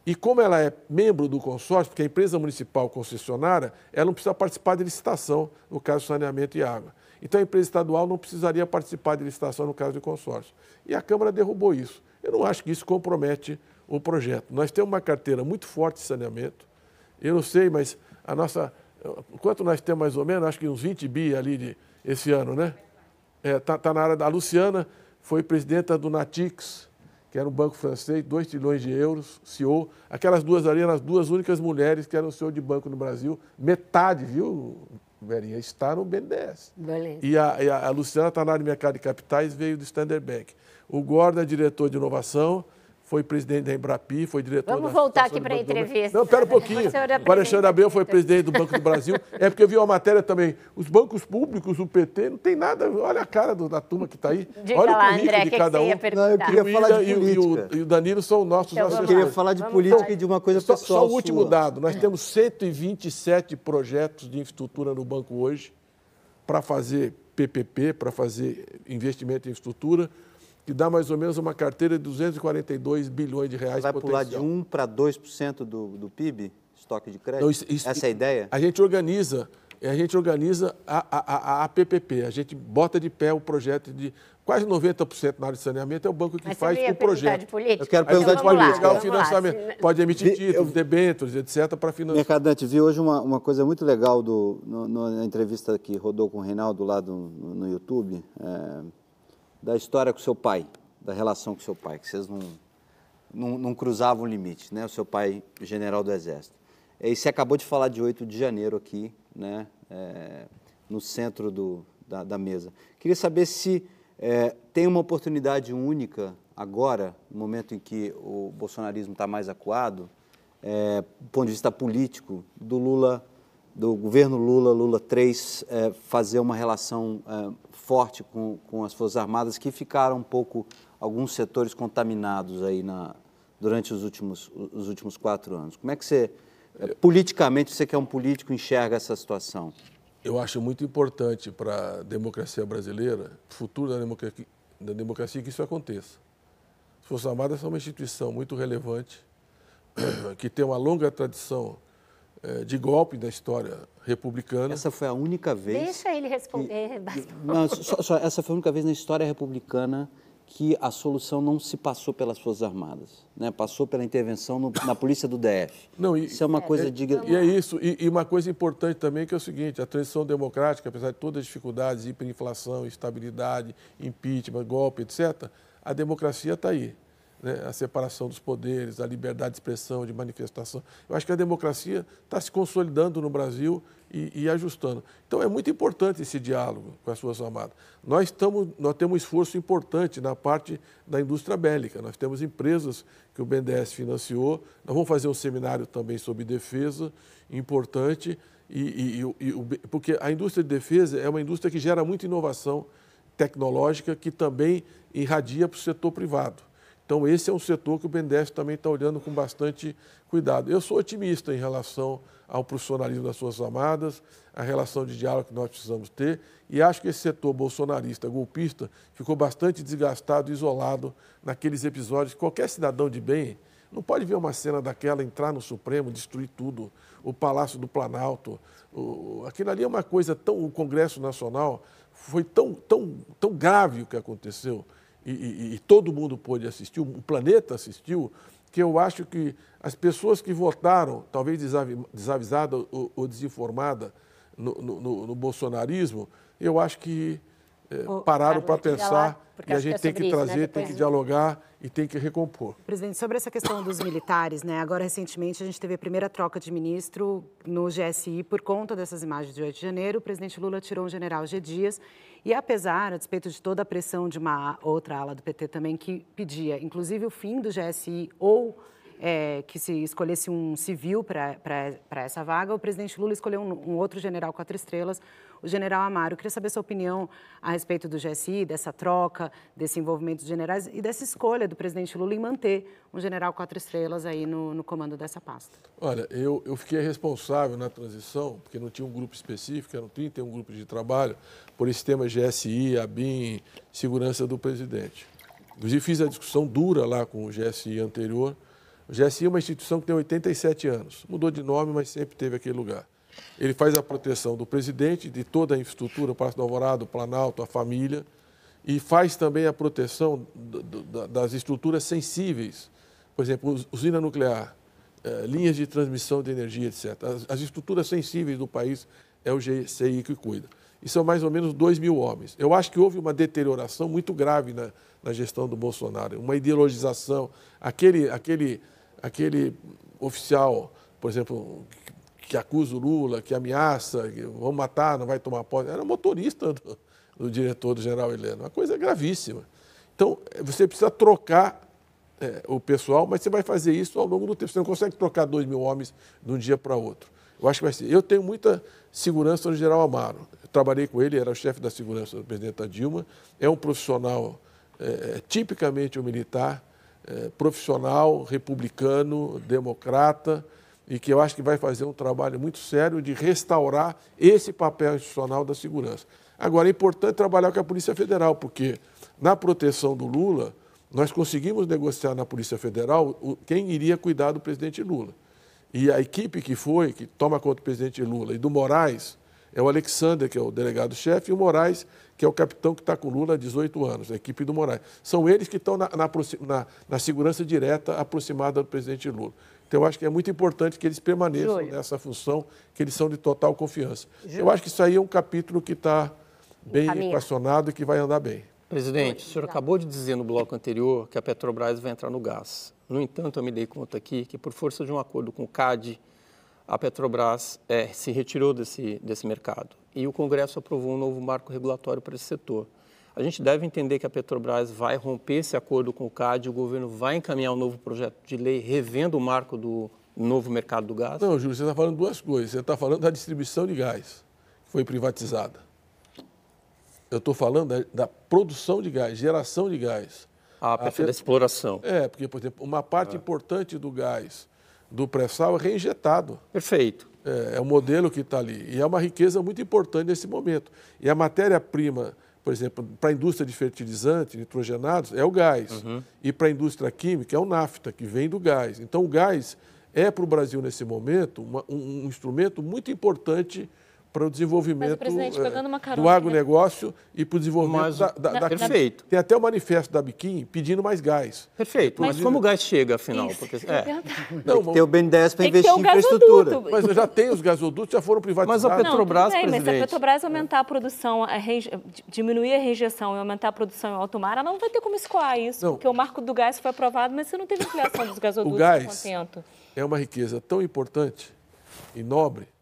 E como ela é membro do consórcio, porque a empresa municipal concessionária, ela não precisa participar de licitação no caso de saneamento e água. Então a empresa estadual não precisaria participar de licitação no caso de consórcio. E a Câmara derrubou isso. Eu não acho que isso compromete o projeto. Nós temos uma carteira muito forte de saneamento. Eu não sei, mas a nossa. Quanto nós temos mais ou menos? Acho que uns 20 bi ali de, esse ano, né? Está é, tá, tá na área da. Luciana foi presidenta do Natix, que era um banco francês, 2 trilhões de euros, CEO. Aquelas duas ali eram as duas únicas mulheres que eram CEO de banco no Brasil. Metade, viu, Verinha, está no BNDES. Beleza. E a, e a, Luciana área de mercado de capitais, veio do Standard Bank. O Gorda é diretor de inovação, foi presidente da Embrapi, foi diretor Vamos voltar aqui para a entrevista. Não, pera um pouquinho. O Alexandre Abreu foi presidente do Banco do Brasil. É porque eu vi uma matéria também. Os bancos públicos, o PT, não tem nada. Olha a cara do, da turma que está aí. Diga olha lá, o currículo André, de cada um. Não, eu queria falar de política. E o, e o Danilo são nossos então, assessores. Eu queria falar de Vamos política e de uma coisa só, pessoal Só o último dado. Nós temos 127 projetos de infraestrutura no banco hoje para fazer PPP, para fazer investimento em infraestrutura que dá mais ou menos uma carteira de 242 bilhões de reais Vai pular de 1 para 2% do, do PIB, estoque de crédito? Então, isso, isso, Essa é a ideia? A gente organiza, a gente organiza a, a, a, a PPP, a gente bota de pé o projeto de quase 90% na área de saneamento é o banco que Mas faz o projeto. De política? Eu quero perguntar então, de política. Lá, o financiamento. Lá. Pode emitir títulos, eu... debêntures, etc. para financiar. Mercadante, vi hoje uma, uma coisa muito legal do, no, no, na entrevista que rodou com o Reinaldo lá do, no, no YouTube, é, da história com seu pai da relação com seu pai, que vocês não, não, não cruzavam o limite, né? O seu pai, general do Exército. E você acabou de falar de 8 de janeiro aqui, né? É, no centro do, da, da, mesa. Queria saber se é, tem uma oportunidade única agora, no momento em que o bolsonarismo está mais acuado, é, do ponto de vista político, do Lula, do governo Lula, Lula 3, é, fazer uma relação é, forte com, com as Forças Armadas que ficaram um pouco alguns setores contaminados aí na, durante os últimos, os últimos quatro anos. Como é que você, eh, politicamente, você que é um político, enxerga essa situação? Eu acho muito importante para a democracia brasileira, futuro da democracia, da democracia, que isso aconteça. As Forças Armadas são uma instituição muito relevante, que tem uma longa tradição eh, de golpe da história republicana. Essa foi a única vez. Deixa ele responder. Que, não, só, só, essa foi a única vez na história republicana que a solução não se passou pelas Forças Armadas, né? passou pela intervenção no, na polícia do DF. Não, e, isso é uma coisa... É, de... E é isso, e, e, uma coisa importante também que é o seguinte, a transição democrática, apesar de todas as dificuldades, hiperinflação, instabilidade, impeachment, golpe, etc., a democracia está aí né, a separação dos poderes, a liberdade de expressão, de manifestação. Eu acho que a democracia está se consolidando no Brasil e, e, ajustando. Então é muito importante esse diálogo com as Forças Armadas. Nós, estamos, nós temos um esforço importante na parte da indústria bélica. Nós temos empresas que o BNDES financiou. Nós vamos fazer um seminário também sobre defesa, importante, e, e, e, porque a indústria de defesa é uma indústria que gera muita inovação tecnológica que também irradia para o setor privado. Então, esse é um setor que o BNDES também está olhando com bastante cuidado. Eu sou otimista em relação ao profissionalismo das Forças Armadas, a relação de diálogo que nós precisamos ter, e acho que esse setor bolsonarista, golpista, ficou bastante desgastado isolado naqueles episódios. Qualquer cidadão de bem não pode ver uma cena daquela, entrar no Supremo, destruir tudo, o Palácio do Planalto. O, aquilo ali é uma coisa tão. O Congresso Nacional foi tão, tão, tão grave o que aconteceu e, e, e todo mundo pôde assistir, o planeta assistiu, que eu acho que as pessoas que votaram, talvez desavisada ou, ou desinformada no, no, no, bolsonarismo, eu acho que é, pararam para pensar e a gente tem que trazer, isso, né? tem que dialogar e tem que recompor. Presidente, sobre essa questão dos militares, né? Agora recentemente a gente teve a primeira troca de ministro no GSI por conta dessas imagens de 8 de janeiro. O presidente Lula tirou o general G Dias e apesar, a despeito de toda a pressão de uma outra ala do PT também que pedia, inclusive o fim do GSI ou é, que se escolhesse um civil para essa vaga, o presidente Lula escolheu um, um, outro general quatro estrelas, o general Amaro. Eu queria saber sua opinião a respeito do GSI, dessa troca, desse envolvimento de generais e dessa escolha do presidente Lula em manter um general quatro estrelas aí no, no comando dessa pasta. Olha, eu, eu fiquei responsável na transição, porque não tinha um grupo específico, eram 31 grupos de trabalho, por esse tema GSI, ABIN, segurança do presidente. Inclusive fiz a discussão dura lá com o GSI anterior, O GSI é uma instituição que tem 87 anos. Mudou de nome, mas sempre teve aquele lugar. Ele faz a proteção do presidente, de toda a infraestrutura, o Palácio do Alvorado, o Planalto, a família, e faz também a proteção das estruturas sensíveis, por exemplo, usina nuclear, eh, linhas de transmissão de energia, etc. As, estruturas sensíveis do país é o GCI que cuida. E são mais ou menos 2 mil homens. Eu acho que houve uma deterioração muito grave na, na gestão do Bolsonaro, uma ideologização. Aquele, aquele, aquele oficial, por exemplo, que acusa o Lula, que ameaça, que vão matar, não vai tomar posse, era motorista do, do diretor do general Heleno. Uma coisa gravíssima. Então, você precisa trocar é, o pessoal, mas você vai fazer isso ao longo do tempo. Você não consegue trocar dois mil homens de um dia para outro. Eu acho que vai ser. Eu tenho muita segurança no general Amaro. Eu trabalhei com ele, era o chefe da segurança do presidente Dilma. É um profissional é, tipicamente um militar, é, profissional, republicano, democrata e que eu acho que vai fazer um trabalho muito sério de restaurar esse papel institucional da segurança. Agora, é importante trabalhar com a Polícia Federal, porque na proteção do Lula, nós conseguimos negociar na Polícia Federal quem iria cuidar do presidente Lula. E a equipe que foi, que toma conta do presidente Lula, e do Moraes, é o Alexander, que é o delegado-chefe, e o Moraes, que é o capitão que está com Lula há 18 anos, a equipe do Moraes. São eles que estão na, na, na segurança direta aproximada do presidente Lula. Então, eu acho que é muito importante que eles permaneçam Júlio. nessa função, que eles são de total confiança. Júlio. Eu acho que isso aí é um capítulo que está bem equacionado e que vai andar bem. Presidente, o senhor acabou de dizer no bloco anterior que a Petrobras vai entrar no gás. No entanto, eu me dei conta aqui que, por força de um acordo com o CAD, a Petrobras é, se retirou desse, desse mercado. E o Congresso aprovou um novo marco regulatório para esse setor. A gente deve entender que a Petrobras vai romper esse acordo com o CAD, o governo vai encaminhar um novo projeto de lei revendo o marco do novo mercado do gás? Não, Júlio, você está falando duas coisas. Você está falando da distribuição de gás, que foi privatizada. Eu estou falando da, da, produção de gás, geração de gás. Ah, a da exploração. É, porque, por exemplo, uma parte ah. importante do gás do pré-sal é reinjetado. Perfeito. É, é o modelo que está ali. E é uma riqueza muito importante nesse momento. E a matéria-prima por exemplo, para a indústria de fertilizantes, nitrogenados, é o gás. Uhum. E para a indústria química é o nafta, que vem do gás. Então, o gás é para o Brasil, nesse momento, uma, um, um instrumento muito importante para o desenvolvimento é, do agronegócio e para o desenvolvimento Mas, da, da, da Perfeito. Tem até o manifesto da Biquim pedindo mais gás. Perfeito. Mas, como o gás chega, afinal? Porque, é. Não, tem que ter o BNDES para investir em infraestrutura. Mas já tem os gasodutos, já foram privatizados. Mas a Petrobras, não, bem, Mas se a Petrobras aumentar a produção, a diminuir a rejeição e aumentar a produção em alto mar, ela não vai ter como escoar isso. Não. Porque o marco do gás foi aprovado, mas você não teve ampliação dos gasodutos. O gás é uma riqueza tão importante e nobre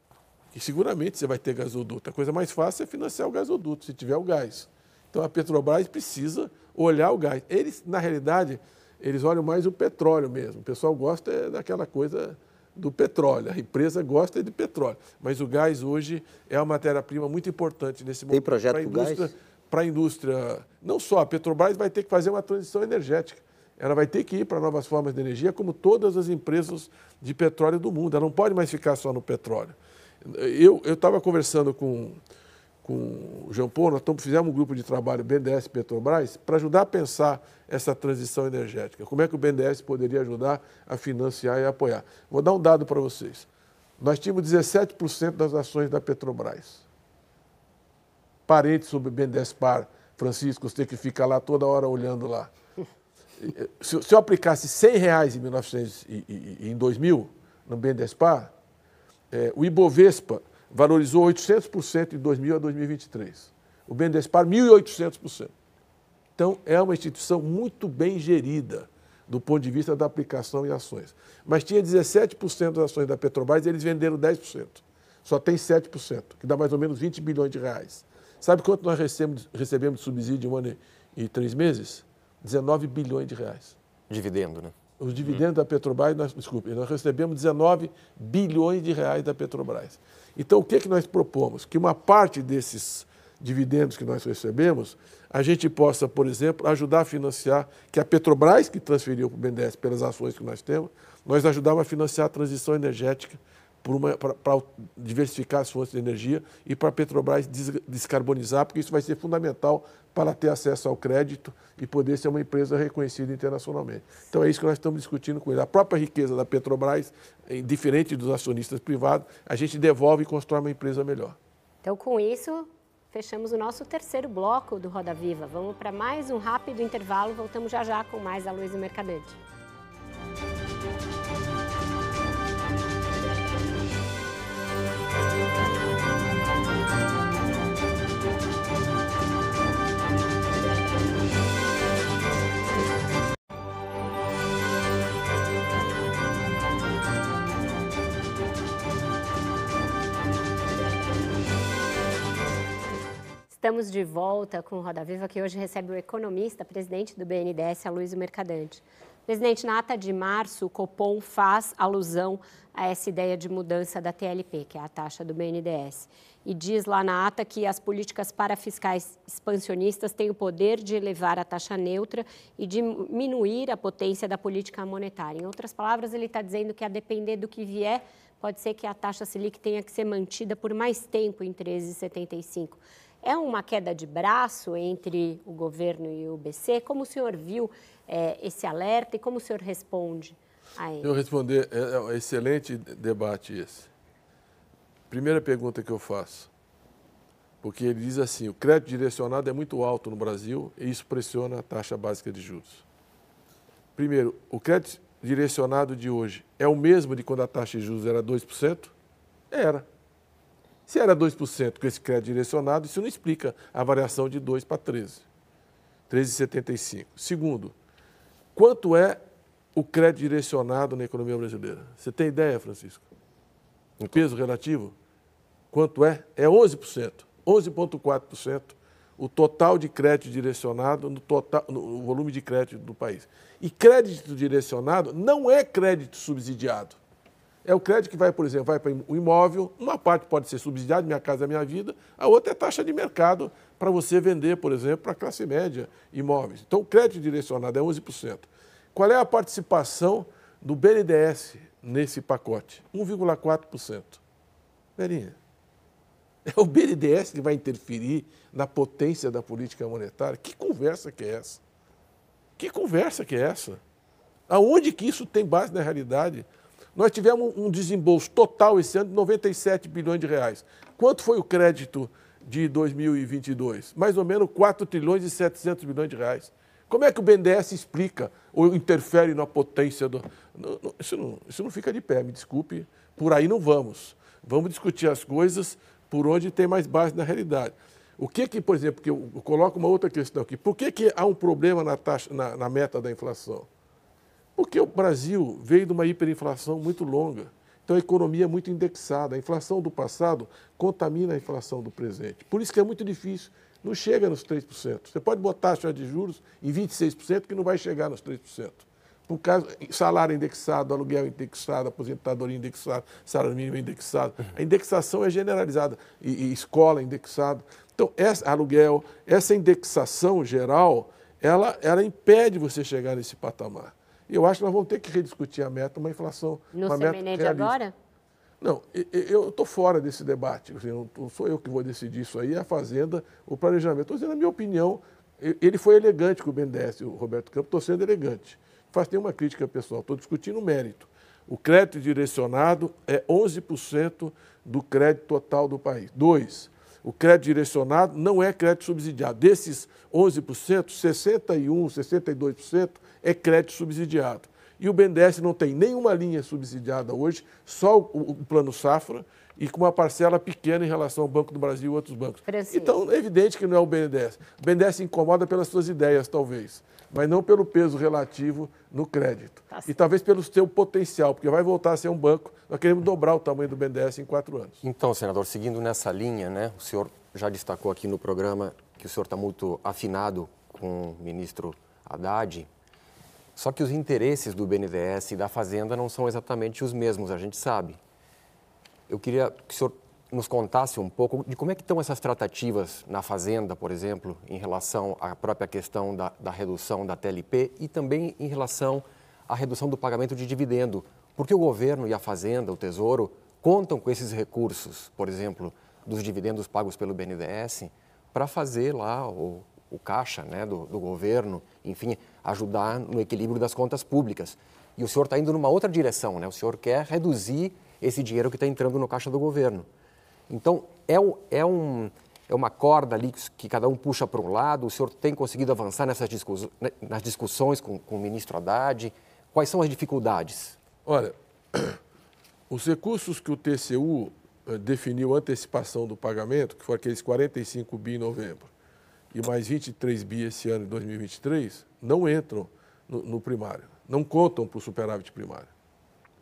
que seguramente você vai ter gasoduto. A coisa mais fácil é financiar o gasoduto, se tiver o gás. Então a Petrobras precisa olhar o gás. Eles, na realidade, eles olham mais o petróleo mesmo. O pessoal gosta é daquela coisa do petróleo. A empresa gosta de petróleo. Mas o gás hoje é uma matéria-prima muito importante nesse momento. Tem projeto para a indústria, para a indústria. Não só, a Petrobras vai ter que fazer uma transição energética. Ela vai ter que ir para novas formas de energia, como todas as empresas de petróleo do mundo. Ela não pode mais ficar só no petróleo. Eu estava conversando com, com o João Paulo, nós fizemos um grupo de trabalho BNDES Petrobras para ajudar a pensar essa transição energética. Como é que o BNDES poderia ajudar a financiar e apoiar? Vou dar um dado para vocês. Nós tínhamos 17% das ações da Petrobras. Parente sobre o BNDES Par, Francisco, você que fica lá toda hora olhando lá. Se, se eu aplicasse 100 reais em, 1900, em 2000 no BNDES Par, é, o Ibovespa valorizou 800% de 2000 a 2023. O Bendespar, 1.800%. Então, é uma instituição muito bem gerida do ponto de vista da aplicação em ações. Mas tinha 17% das ações da Petrobras e eles venderam 10%. Só tem 7%, que dá mais ou menos 20 bilhões de reais. Sabe quanto nós recebemos, recebemos de subsídio em um ano e três meses? 19 bilhões de reais. Dividendo, né? Os dividendos da Petrobras, nós, desculpe, nós recebemos 19 bilhões de reais da Petrobras. Então, o que, é que nós propomos? Que uma parte desses dividendos que nós recebemos, a gente possa, por exemplo, ajudar a financiar, que a Petrobras, que transferiu para o BNDES pelas ações que nós temos, nós ajudamos a financiar a transição energética para diversificar as fontes de energia e para a Petrobras des, descarbonizar, porque isso vai ser fundamental para ter acesso ao crédito e poder ser uma empresa reconhecida internacionalmente. Então é isso que nós estamos discutindo com ele. A própria riqueza da Petrobras, eh, diferente dos acionistas privados, a gente devolve e constrói uma empresa melhor. Então, com isso, fechamos o nosso terceiro bloco do Roda Viva. Vamos para mais um rápido intervalo. Voltamos já já com mais a Luiz Mercadante. Estamos de volta com o Roda Viva, que hoje recebe o economista, presidente do BNDES, Aloysio Mercadante. Presidente, na ata de março, o Copom faz alusão a essa ideia de mudança da TLP, que é a taxa do BNDES. E diz lá na ata que as políticas parafiscais expansionistas têm o poder de elevar a taxa neutra e diminuir a potência da política monetária. Em outras palavras, ele está dizendo que, a depender do que vier, pode ser que a taxa Selic tenha que ser mantida por mais tempo em 13,75. É uma queda de braço entre o governo e o BC? Como o senhor viu é, esse alerta e como o senhor responde a ele? Eu responder, é, é um excelente debate esse. Primeira pergunta que eu faço, porque ele diz assim, o crédito direcionado é muito alto no Brasil e isso pressiona a taxa básica de juros. Primeiro, o crédito direcionado de hoje é o mesmo de quando a taxa de juros era 2%? Era. Se era 2% com esse crédito direcionado, isso não explica a variação de 2 para 13. 13,75. Segundo, quanto é o crédito direcionado na economia brasileira? Você tem ideia, Francisco? Em peso relativo? Quanto é? É 11%. 11,4% o total de crédito direcionado no, total, no volume de crédito do país. E crédito direcionado não é crédito subsidiado. É o crédito que vai, por exemplo, vai para o imóvel, uma parte pode ser subsidiada, minha casa é minha vida, a outra é taxa de mercado para você vender, por exemplo, para a classe média imóveis. Então, o crédito direcionado é 11%. Qual é a participação do BNDES nesse pacote? 1,4%. Verinha, é o BNDES que vai interferir na potência da política monetária? Que conversa que é essa? Que conversa que é essa? Aonde que isso tem base na realidade? Nós tivemos um desembolso total esse ano de 97 bilhões de reais. Quanto foi o crédito de 2022? Mais ou menos 4 trilhões e 700 bilhões de reais. Como é que o BNDES explica ou interfere na potência do. Isso, não, isso não fica de pé, me desculpe, por aí não vamos. Vamos discutir as coisas por onde tem mais base na realidade. O que que, por exemplo, que eu coloco uma outra questão aqui, por que, que há um problema na, taxa, na, na meta da inflação? Porque o Brasil veio de uma hiperinflação muito longa. Então a economia é muito indexada. A inflação do passado contamina a inflação do presente. Por isso que é muito difícil. Não chega nos 3%. Você pode botar a taxa de juros em 26%, que não vai chegar nos 3%. Por causa, salário indexado, aluguel indexado, aposentadoria indexada, salário mínimo indexado. A indexação é generalizada. E, e escola indexada. Então, essa, aluguel, essa indexação geral, ela, ela impede você chegar nesse patamar. Eu acho que nós vamos ter que rediscutir a meta, uma inflação. No uma meta realista. agora? Não, eu estou fora desse debate. Não sou eu que vou decidir isso aí, é a Fazenda, o planejamento. Estou dizendo a minha opinião. Ele foi elegante com o BNDES, o Roberto Campos, estou sendo elegante. Faz nenhuma crítica pessoal, estou discutindo o mérito. O crédito direcionado é 11% do crédito total do país. Dois, o crédito direcionado não é crédito subsidiado. Desses 11%, 61%, 62% é crédito subsidiado. E o BNDES não tem nenhuma linha subsidiada hoje, só o, o Plano Safra e com uma parcela pequena em relação ao Banco do Brasil e outros bancos. Francisco. Então, é evidente que não é o BNDES. O BNDES se incomoda pelas suas ideias, talvez, mas não pelo peso relativo no crédito. Tá e talvez pelo seu potencial, porque vai voltar a ser um banco. Nós queremos dobrar o tamanho do BNDES em quatro anos. Então, senador, seguindo nessa linha, né, o senhor já destacou aqui no programa que o senhor está muito afinado com o ministro Haddad. Só que os interesses do BNDES e da Fazenda não são exatamente os mesmos, a gente sabe. Eu queria que o senhor nos contasse um pouco de como é que estão essas tratativas na Fazenda, por exemplo, em relação à própria questão da, da redução da TLP e também em relação à redução do pagamento de dividendo. Porque o governo e a Fazenda, o Tesouro, contam com esses recursos, por exemplo, dos dividendos pagos pelo BNDES, para fazer lá o, o caixa né, do, do governo, enfim, ajudar no equilíbrio das contas públicas. E o senhor está indo numa outra direção, né? O senhor quer reduzir esse dinheiro que está entrando no caixa do governo. Então, é, é, um, é uma corda ali que cada um puxa para um lado. O senhor tem conseguido avançar nessas discuss, né, nas discussões com, com o ministro Haddad? Quais são as dificuldades? Olha, os recursos que o TCU eh, definiu antecipação do pagamento, que foram aqueles 45 bi em novembro, e mais 23 bi esse ano, em 2023, não entram no, no primário, não contam para o superávit primário.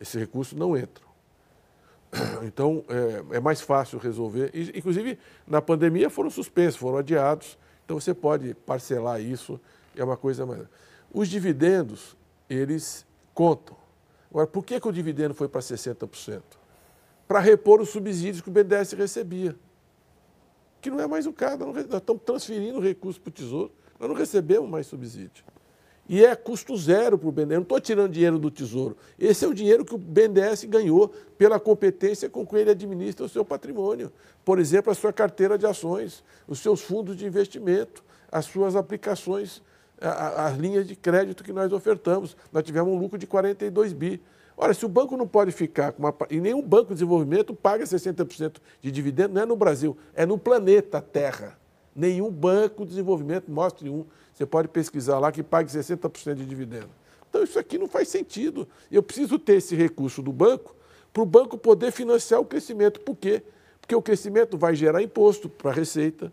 Esses recursos não entram. Então, é, é, mais fácil resolver. Inclusive, na pandemia foram suspensos, foram adiados. Então, você pode parcelar isso, é uma coisa mais. Os dividendos, eles contam. Agora, por que, que o dividendo foi para 60%? Para repor os subsídios que o BNDES recebia. Que não é mais o caso, nós estamos transferindo recursos para o Tesouro, nós não recebemos mais subsídio. E é custo zero para o BNDES. Eu não estou tirando dinheiro do Tesouro. Esse é o dinheiro que o BNDES ganhou pela competência com que ele administra o seu patrimônio. Por exemplo, a sua carteira de ações, os seus fundos de investimento, as suas aplicações, as linhas de crédito que nós ofertamos. Nós tivemos um lucro de 42 bi. Ora, se o banco não pode ficar com uma. E nenhum banco de desenvolvimento paga 60% de dividendo, não é no Brasil, é no planeta Terra. Nenhum banco de desenvolvimento, mostre um, você pode pesquisar lá que pague 60% de dividendo. Então isso aqui não faz sentido. Eu preciso ter esse recurso do banco para o banco poder financiar o crescimento. Por quê? Porque o crescimento vai gerar imposto para a receita,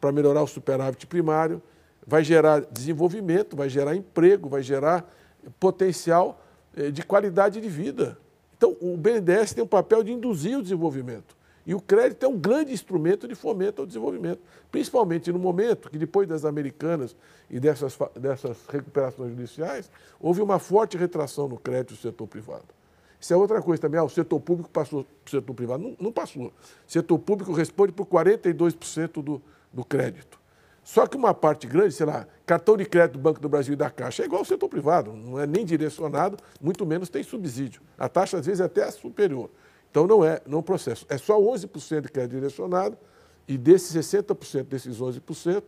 para melhorar o superávit primário, vai gerar desenvolvimento, vai gerar emprego, vai gerar potencial de qualidade de vida. Então, o BNDES tem um papel de induzir o desenvolvimento. E o crédito é um grande instrumento de fomento ao desenvolvimento, principalmente no momento que, depois das americanas e dessas, dessas recuperações judiciais, houve uma forte retração no crédito do setor privado. Isso é outra coisa também. Ah, o setor público passou para o setor privado. Não, não passou. O setor público responde por 42% do, do crédito. Só que uma parte grande, sei lá, cartão de crédito do Banco do Brasil e da Caixa é igual ao setor privado, não é nem direcionado, muito menos tem subsídio. A taxa, às vezes, é até superior. Então, não é não processo. É só 11% que é direcionado e desses 60%, desses 11%,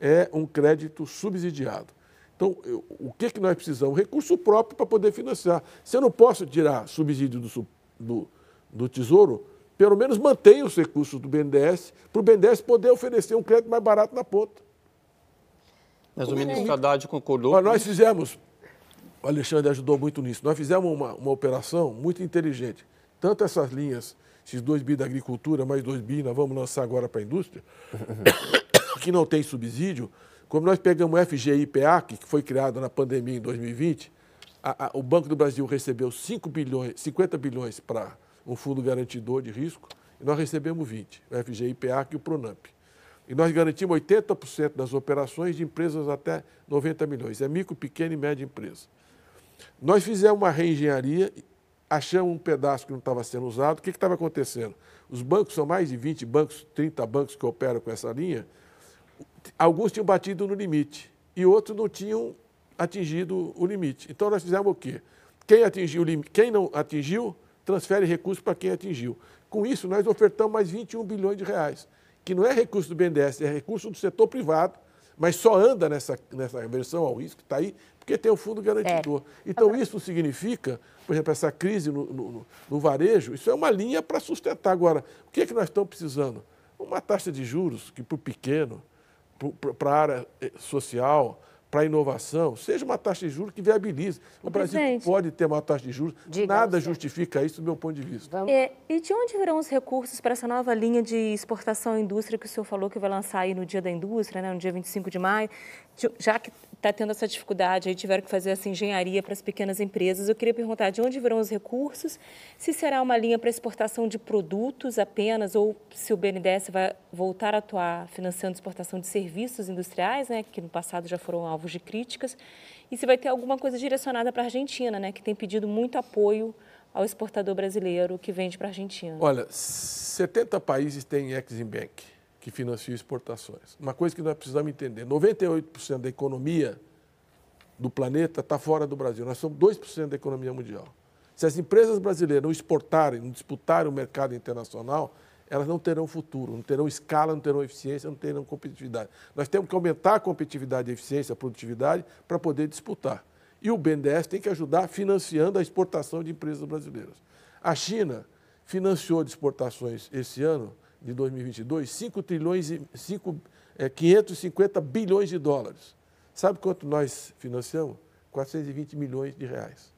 é um crédito subsidiado. Então, eu, o que, que nós precisamos? Recurso próprio para poder financiar. Se eu não posso tirar subsídio do, do, do Tesouro, pelo menos mantenha os recursos do BNDES, para o BNDES poder oferecer um crédito mais barato na ponta. Mas o ministro Haddad concordou. Mas nós fizemos, o Alexandre ajudou muito nisso, nós fizemos uma, uma operação muito inteligente tanto essas linhas, esses 2 bi da agricultura, mais 2 bi, nós vamos lançar agora para a indústria, que não tem subsídio, como nós pegamos o FGI-PA, que foi criado na pandemia em 2020, a, a, o Banco do Brasil recebeu 5 bilhões, 50 bilhões para um fundo garantidor de risco, e nós recebemos 20, o FGI-PA e o Pronamp. E nós garantimos 80% das operações de empresas até 90 milhões. É micro, pequena e média empresa. Nós fizemos uma reengenharia achamos um pedaço que não estava sendo usado. O que estava acontecendo? Os bancos, são mais de 20 bancos, 30 bancos que operam com essa linha, alguns tinham batido no limite e outros não tinham atingido o limite. Então nós fizemos o quê? Quem atingiu quem não atingiu, transfere recursos para quem atingiu. Com isso, nós ofertamos mais 21 bilhões de reais, que não é recurso do BNDES, é recurso do setor privado, mas só anda nessa, nessa versão ao risco, está aí, porque tem o fundo garantidor. É. Então, isso significa, por exemplo, essa crise no, no, no varejo, isso é uma linha para sustentar. Agora, o que é que nós estamos precisando? Uma taxa de juros que, para o pequeno, para a área eh, social, para a inovação, seja uma taxa de juros que viabilize. O, o Brasil pode ter uma taxa de juros, Diga nada você. justifica isso do meu ponto de vista. É, e de onde virão os recursos para essa nova linha de exportação à indústria que o senhor falou que vai lançar aí no Dia da Indústria, né, no dia 25 de maio? Já que está tendo essa dificuldade, aí tiveram que fazer essa engenharia para as pequenas empresas, eu queria perguntar de onde virão os recursos, se será uma linha para exportação de produtos apenas, ou se o BNDES vai voltar a atuar financiando exportação de serviços industriais, né, que no passado já foram alvos de críticas, e se vai ter alguma coisa direcionada para a Argentina, né, que tem pedido muito apoio ao exportador brasileiro que vende para a Argentina. Olha, 70 países têm Exim Bank, que financia exportações. Uma coisa que nós precisamos entender, 98% da economia do planeta está fora do Brasil. Nós somos 2% da economia mundial. Se as empresas brasileiras não exportarem, não disputarem o mercado internacional, elas não terão futuro, não terão escala, não terão eficiência, não terão competitividade. Nós temos que aumentar a competitividade, a eficiência, a produtividade para poder disputar. E o BNDES tem que ajudar financiando a exportação de empresas brasileiras. A China financiou de exportações esse ano, de 2022, 5 trilhões e 5, é, 550 bilhões de dólares. Sabe quanto nós financiamos? 420 milhões de reais.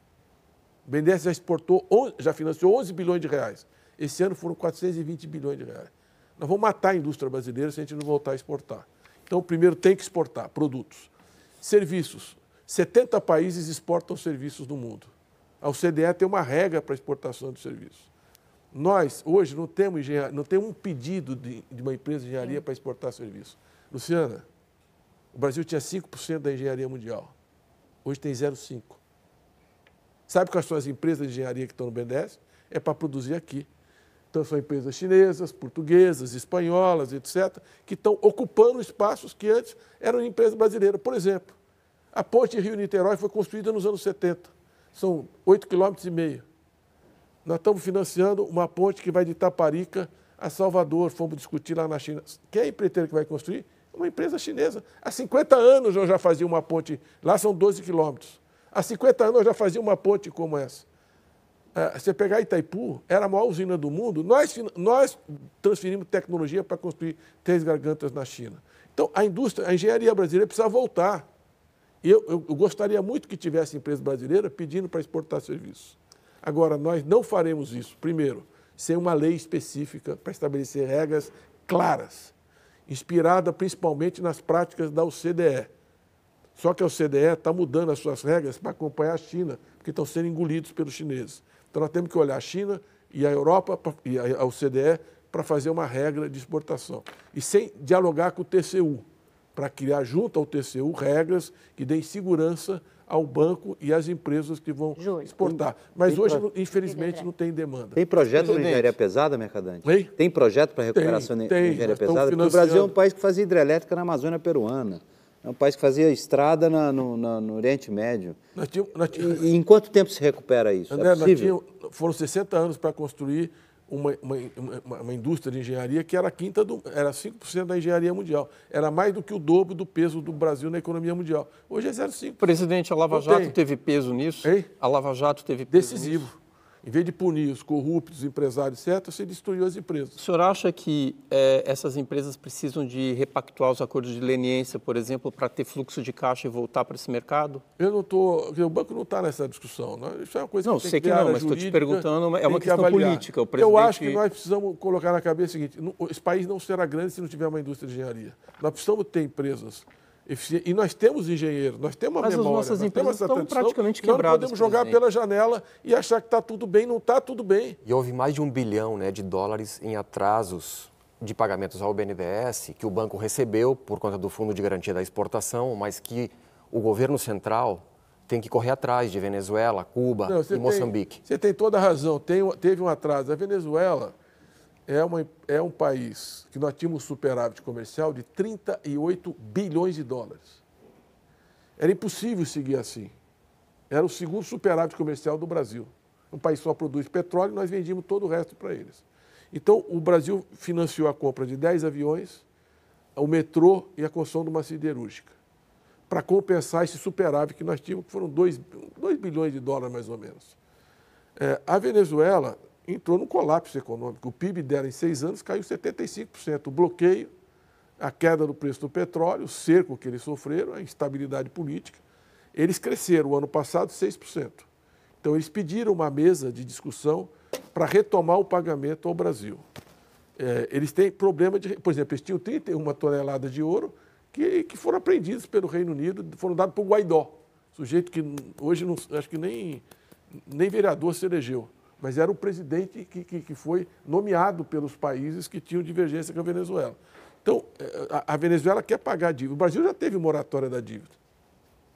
O BNDES já exportou, já financiou 11 bilhões de reais. Esse ano foram 420 bilhões de reais. Nós vamos matar a indústria brasileira se a gente não voltar a exportar. Então, primeiro tem que exportar produtos. Serviços. 70 países exportam serviços no mundo. A OCDE tem uma regra para exportação de serviços. Nós, hoje, não temos, não temos um pedido de, de uma empresa de engenharia para exportar serviço. Luciana, o Brasil tinha 5% da engenharia mundial. Hoje tem 0,5%. Sabe quais são as empresas de engenharia que estão no BNDES? É para produzir aqui. Então, são empresas chinesas, portuguesas, espanholas, etc., que estão ocupando espaços que antes eram empresas brasileiras. Por exemplo, a ponte Rio-Niterói foi construída nos anos 70. São 8,5 km. Nós estamos financiando uma ponte que vai de Itaparica a Salvador. Fomos discutir lá na China. Quem é a empreiteira que vai construir? Uma empresa chinesa. Há 50 anos eu já fazia uma ponte. Lá são 12 quilômetros. Há 50 anos eu já fazia uma ponte como essa. É, você pegar Itaipu, era a maior usina do mundo, nós, nós transferimos tecnologia para construir três gargantas na China. Então, a indústria, a engenharia brasileira precisa voltar. Eu, eu, eu gostaria muito que tivesse empresa brasileira pedindo para exportar serviços. Agora, nós não faremos isso, primeiro, sem uma lei específica para estabelecer regras claras, inspirada principalmente nas práticas da OCDE. Só que a OCDE está mudando as suas regras para acompanhar a China, porque estão sendo engolidos pelos chineses. Então nós temos que olhar a China e a Europa e a OCDE para fazer uma regra de exportação. E sem dialogar com o TCU, para criar junto ao TCU regras que deem segurança ao banco e às empresas que vão Júlio, exportar. Mas tem hoje, pro... infelizmente, não tem demanda. Tem projeto para engenharia pesada, Mercadante? Hein? Tem projeto para recuperação de engenharia pesada? Porque o Brasil é um país que fazia hidrelétrica na Amazônia peruana. É um país que fazia estrada na, no, na, no, Oriente Médio. Nós tínhamos, nós tínhamos... E, e, em quanto tempo se recupera isso? André, é tínhamos, foram 60 anos para construir uma, uma, uma, indústria de engenharia que era quinta do, era 5% da engenharia mundial. Era mais do que o dobro do peso do Brasil na economia mundial. Hoje é 0,5%. Presidente, a Lava Jato teve peso nisso? Hein? A Lava Jato teve peso Decisivo. Nisso? Em vez de punir os corruptos, os empresários, etc., você destruiu as empresas. O senhor acha que é, essas empresas precisam de repactuar os acordos de leniência, por exemplo, para ter fluxo de caixa e voltar para esse mercado? Eu não estou. O banco não está nessa discussão. Não. Isso é uma coisa não, que tem sei que, que não, mas estou te perguntando. É uma questão que política. O presidente... Eu acho que nós precisamos colocar na cabeça o seguinte: esse país não será grande se não tiver uma indústria de engenharia. Nós precisamos ter empresas e nós temos engenheiros, nós temos uma Mas memória, as nossas empresas estão praticamente quebradas. Nós não podemos jogar presidente. pela janela e achar que está tudo bem, não está tudo bem. E houve mais de um bilhão né, de dólares em atrasos de pagamentos ao BNDES, que o banco recebeu por conta do Fundo de Garantia da Exportação, mas que o governo central tem que correr atrás de Venezuela, Cuba não, e tem, Moçambique. Você tem toda a razão, tem, teve um atraso. A Venezuela é, uma, é um país que nós tínhamos superávit comercial de 38 bilhões de dólares. Era impossível seguir assim. Era o segundo superávit comercial do Brasil. Um país só produz petróleo e nós vendíamos todo o resto para eles. Então, o Brasil financiou a compra de 10 aviões, o metrô e a construção de uma siderúrgica, para compensar esse superávit que nós tínhamos, que foram 2, 2 bilhões de dólares mais ou menos. É, a Venezuela entrou num colapso econômico. O PIB dela em seis anos caiu 75%. O bloqueio, a queda do preço do petróleo, o cerco que eles sofreram, a instabilidade política. Eles cresceram o ano passado 6%. Então, eles pediram uma mesa de discussão para retomar o pagamento ao Brasil. É, eles têm problema de. Por exemplo, eles tinham 31 toneladas de ouro que, que foram apreendidos pelo Reino Unido, foram dados por Guaidó, sujeito que hoje não, acho que nem, nem vereador se elegeu mas era o presidente que, que, que, foi nomeado pelos países que tinham divergência com a Venezuela. Então, eh, a, a, Venezuela quer pagar a dívida. O Brasil já teve moratória da dívida.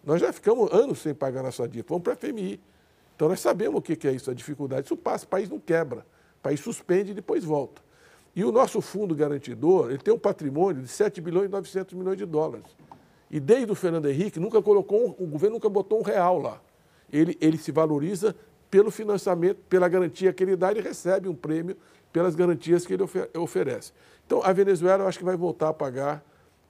Nós já ficamos anos sem pagar nossa dívida. Vamos para a FMI. Então, nós sabemos o que é isso, a dificuldade. Isso passa, o país não quebra. O país suspende e depois volta. E o nosso fundo garantidor, ele tem um patrimônio de 7 bilhões e 900 milhões de dólares. E desde o Fernando Henrique, nunca colocou, o governo nunca botou um real lá. Ele, ele se valoriza pelo financiamento, pela garantia que ele dá, ele recebe um prêmio pelas garantias que ele oferece. Então, a Venezuela, eu acho que vai voltar a pagar.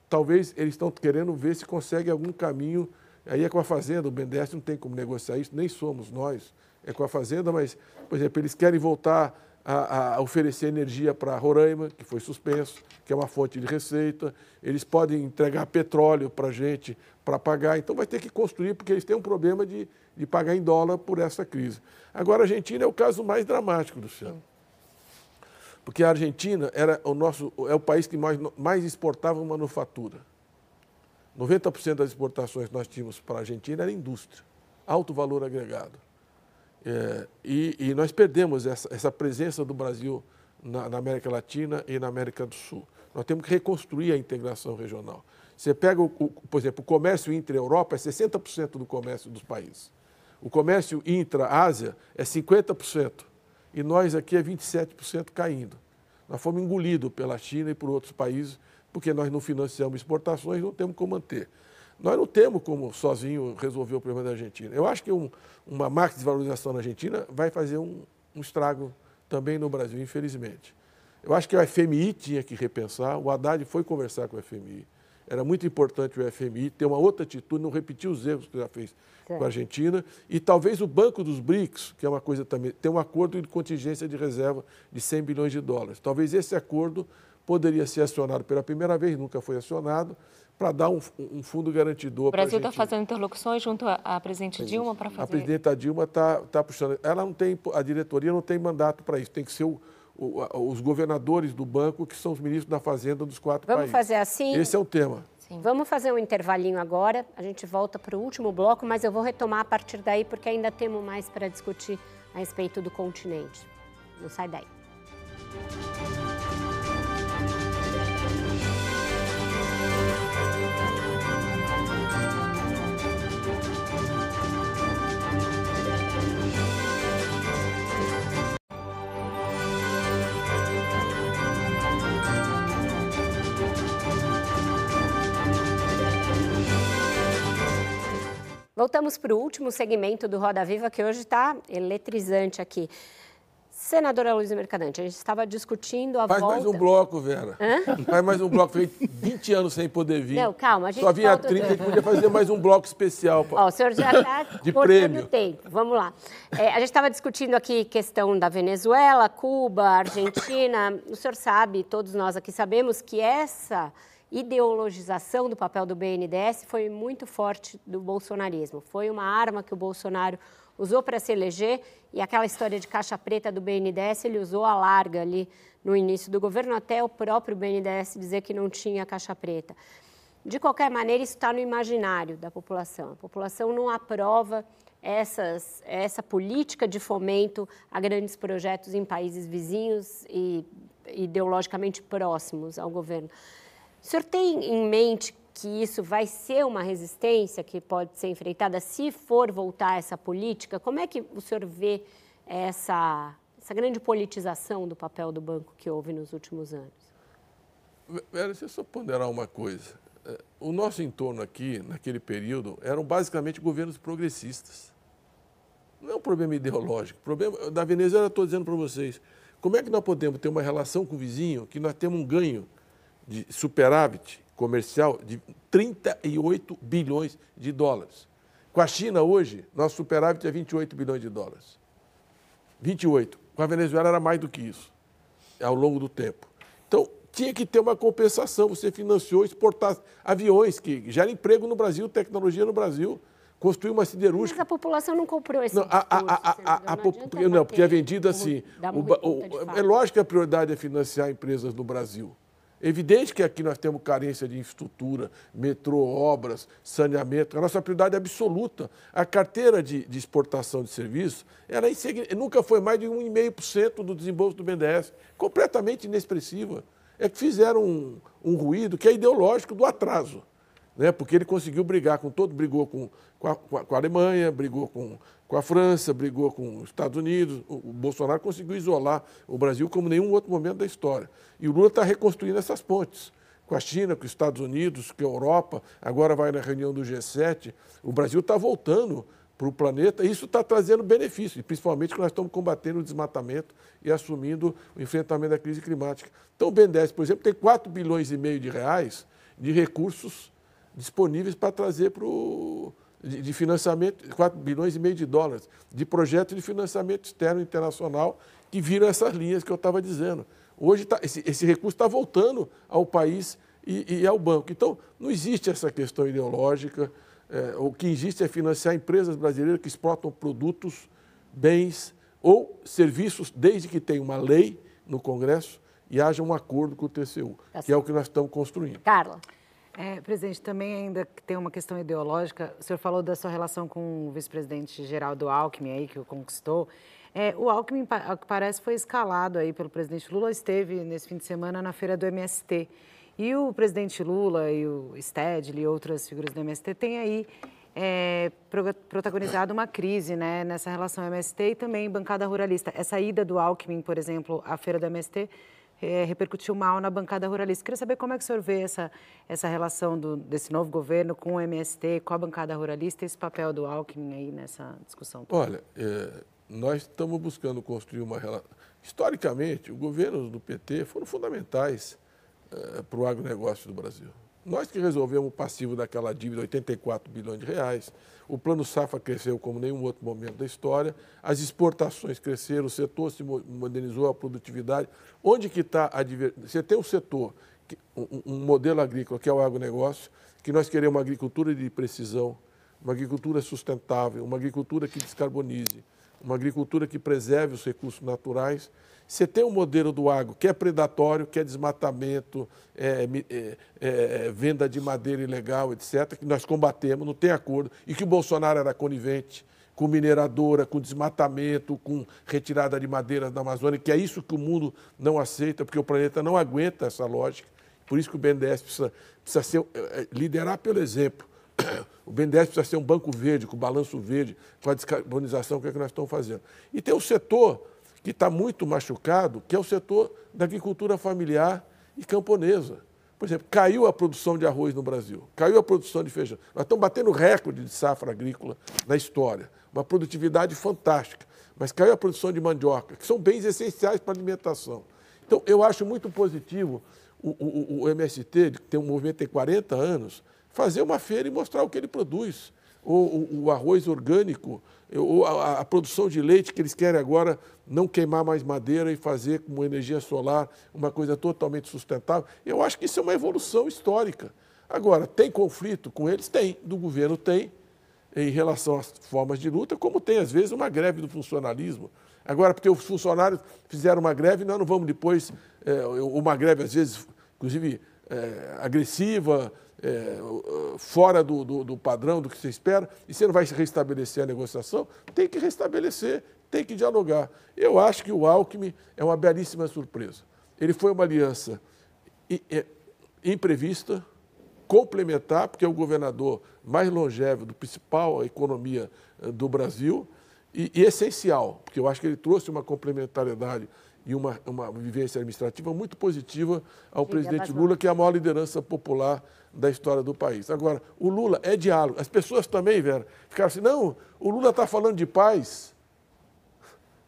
Talvez eles estão querendo ver se consegue algum caminho. Aí é com a Fazenda, o BNDES não tem como negociar isso, nem somos nós, é com a Fazenda, mas, por exemplo, eles querem voltar a, a oferecer energia para Roraima, que foi suspenso, que é uma fonte de receita. Eles podem entregar petróleo para a gente para pagar. Então, vai ter que construir, porque eles têm um problema de, de pagar em dólar por essa crise. Agora, a Argentina é o caso mais dramático, Luciano porque a Argentina era o nosso, é o país que mais, mais exportava manufatura. 90% das exportações que nós tínhamos para a Argentina era indústria, alto valor agregado. É, e, e, nós perdemos essa, essa presença do Brasil na, na, América Latina e na América do Sul. Nós temos que reconstruir a integração regional. Você pega, o, o, por exemplo, o comércio intra-Europa é 60% do comércio dos países. O comércio intra-Ásia é 50% e nós aqui é 27% caindo. Nós fomos engolidos pela China e por outros países, porque nós não financiamos exportações, não temos como manter. Nós não temos como sozinho resolver o problema da Argentina. Eu acho que um, uma marca de valorização na Argentina vai fazer um, um estrago também no Brasil, infelizmente. Eu acho que o FMI tinha que repensar, o Haddad foi conversar com o FMI. Era muito importante o FMI ter uma outra atitude, não repetir os erros que já fez com a Argentina. E talvez o Banco dos BRICS, que é uma coisa também, tem um acordo de contingência de reserva de 100 bilhões de dólares. Talvez esse acordo poderia ser acionado pela primeira vez, nunca foi acionado, para dar um, um, fundo garantidor. O Brasil está fazendo interlocuções junto à, presidente Dilma para fazer. A presidenta Dilma está tá puxando. Ela não tem, a diretoria não tem mandato para isso. Tem que ser o, o, os governadores do banco que são os ministros da Fazenda dos quatro Vamos países. Vamos fazer assim. Esse é o tema. Sim. Vamos fazer um intervalinho agora, a gente volta para o último bloco, mas eu vou retomar a partir daí porque ainda temos mais para discutir a respeito do continente. Não sai daí. Voltamos para o último segmento do Roda Viva, que hoje está eletrizante aqui. Senadora Luísa Mercadante, a gente estava discutindo a Faz volta... mais um bloco, Vera. Hã? Faz mais um bloco. Fiquei 20 anos sem poder vir. Não, calma. A gente Só vinha volta... 30, a gente podia fazer mais um bloco especial. Ó, o senhor já está de prêmio. tempo. Vamos lá. É, a gente estava discutindo aqui questão da Venezuela, Cuba, Argentina. O senhor sabe, todos nós aqui sabemos, que essa ideologização do papel do BNDES foi muito forte do bolsonarismo. Foi uma arma que o Bolsonaro usou para se eleger e aquela história de caixa preta do BNDES ele usou a larga ali no início do governo, até o próprio BNDES dizer que não tinha caixa preta. De qualquer maneira, isso está no imaginário da população. A população não aprova essas, essa política de fomento a grandes projetos em países vizinhos e ideologicamente próximos ao governo. O senhor tem em mente que isso vai ser uma resistência que pode ser enfrentada se for voltar essa política? Como é que o senhor vê essa, essa grande politização do papel do banco que houve nos últimos anos? Vera, deixa eu só ponderar uma coisa. É, o nosso entorno aqui, naquele período, eram basicamente governos progressistas. Não é um problema ideológico. Problema da Venezuela, estou dizendo para vocês, como é que nós podemos ter uma relação com o vizinho que nós temos um ganho de superávit comercial de 38 bilhões de dólares. Com a China hoje, nosso superávit é 28 bilhões de dólares. 28. Com a Venezuela era mais do que isso, ao longo do tempo. Então, tinha que ter uma compensação. Você financiou exportar aviões, que gera emprego no Brasil, tecnologia no Brasil, construiu uma siderúrgica. Mas a população não comprou esse não, discurso, a, a, a, não, não, porque é vendido assim. O, o, é lógico que a prioridade é financiar empresas no Brasil. Evidente que aqui nós temos carência de infraestrutura, metrô, obras, saneamento. A nossa prioridade é absoluta. A carteira de, de exportação de serviços ela é nunca foi mais de 1,5% do desembolso do BNDES. Completamente inexpressiva. É que fizeram um, um ruído que é ideológico do atraso né? porque ele conseguiu brigar com todo, brigou com, com, a, com a Alemanha, brigou com, com a França, brigou com os Estados Unidos. O, o, Bolsonaro conseguiu isolar o Brasil como nenhum outro momento da história. E o Lula está reconstruindo essas pontes com a China, com os Estados Unidos, com a Europa, agora vai na reunião do G7. O Brasil está voltando para o planeta, isso está trazendo benefícios, principalmente que nós estamos combatendo o desmatamento e assumindo o enfrentamento da crise climática. Então, o BNDES, por exemplo, tem 4 bilhões e meio de reais de recursos disponíveis para trazer para o de, de financiamento, 4 bilhões e meio de dólares, de projetos de financiamento externo internacional que viram essas linhas que eu estava dizendo. Hoje tá, esse, esse recurso está voltando ao país e, e, ao banco. Então, não existe essa questão ideológica. É, o que existe é financiar empresas brasileiras que exportam produtos, bens ou serviços, desde que tenha uma lei no Congresso e haja um acordo com o TCU, tá que é o que nós estamos construindo. Carla. É, presidente, também ainda tem uma questão ideológica. O senhor falou da sua relação com o vice-presidente Geraldo Alckmin aí, que o conquistou. É, o Alckmin, ao que parece, foi escalado aí pelo presidente Lula, esteve nesse fim de semana na feira do MST. E o presidente Lula e o Stedley e outras figuras do MST têm aí é, protagonizado uma crise né, nessa relação MST e também bancada ruralista. Essa ida do Alckmin, por exemplo, à feira do MST, é, repercutiu mal na bancada ruralista. Queria saber como é que o senhor vê essa, essa relação do, desse novo governo com o MST, com a bancada ruralista esse papel do Alckmin aí nessa discussão. Toda. Olha, é, nós estamos buscando construir uma relação. Historicamente, os governos do PT foram fundamentais é, para o agronegócio do Brasil. Nós que resolvemos o passivo daquela dívida, 84 bilhões de reais, o plano Safra cresceu como nenhum outro momento da história, as exportações cresceram, o setor se modernizou, a produtividade. Onde que está a diversidade? Você tem um setor, um, modelo agrícola, que é o agronegócio, que nós queremos uma agricultura de precisão, uma agricultura sustentável, uma agricultura que descarbonize, uma agricultura que preserve os recursos naturais. Você tem um modelo do agro que é predatório, que é desmatamento, é, é, é, venda de madeira ilegal, etc., que nós combatemos, não tem acordo, e que o Bolsonaro era conivente com mineradora, com desmatamento, com retirada de madeiras da Amazônia, que é isso que o mundo não aceita, porque o planeta não aguenta essa lógica. Por isso que o BNDES precisa, precisa ser, é, liderar pelo exemplo. O BNDES precisa ser um banco verde, com balanço verde, com a descarbonização que é que nós estamos fazendo. E tem um setor que está muito machucado, que é o setor da agricultura familiar e camponesa. Por exemplo, caiu a produção de arroz no Brasil, caiu a produção de feijão. Nós estamos batendo recorde de safra agrícola na história, uma produtividade fantástica. Mas caiu a produção de mandioca, que são bens essenciais para a alimentação. Então, eu acho muito positivo o, o, o MST, que tem um movimento tem 40 anos, fazer uma feira e mostrar o que ele produz. O, o, o arroz orgânico, ou a, a, produção de leite, que eles querem agora não queimar mais madeira e fazer com energia solar uma coisa totalmente sustentável. Eu acho que isso é uma evolução histórica. Agora, tem conflito com eles? Tem. Do governo tem, em relação às formas de luta, como tem, às vezes, uma greve do funcionalismo. Agora, porque os funcionários fizeram uma greve, nós não vamos depois, é, uma greve, às vezes, inclusive, é, agressiva, é, fora do, do, do, padrão do que você espera, e você não vai restabelecer a negociação, tem que restabelecer, tem que dialogar. Eu acho que o Alckmin é uma belíssima surpresa. Ele foi uma aliança imprevista, complementar, porque é o governador mais longevo do principal economia eh, do Brasil, e, e essencial, porque eu acho que ele trouxe uma complementariedade e uma, uma vivência administrativa muito positiva ao presidente Lula, que é a maior liderança popular da história do país. Agora, o Lula é diálogo. As pessoas também, Vera, ficaram assim, não, o Lula está falando de paz.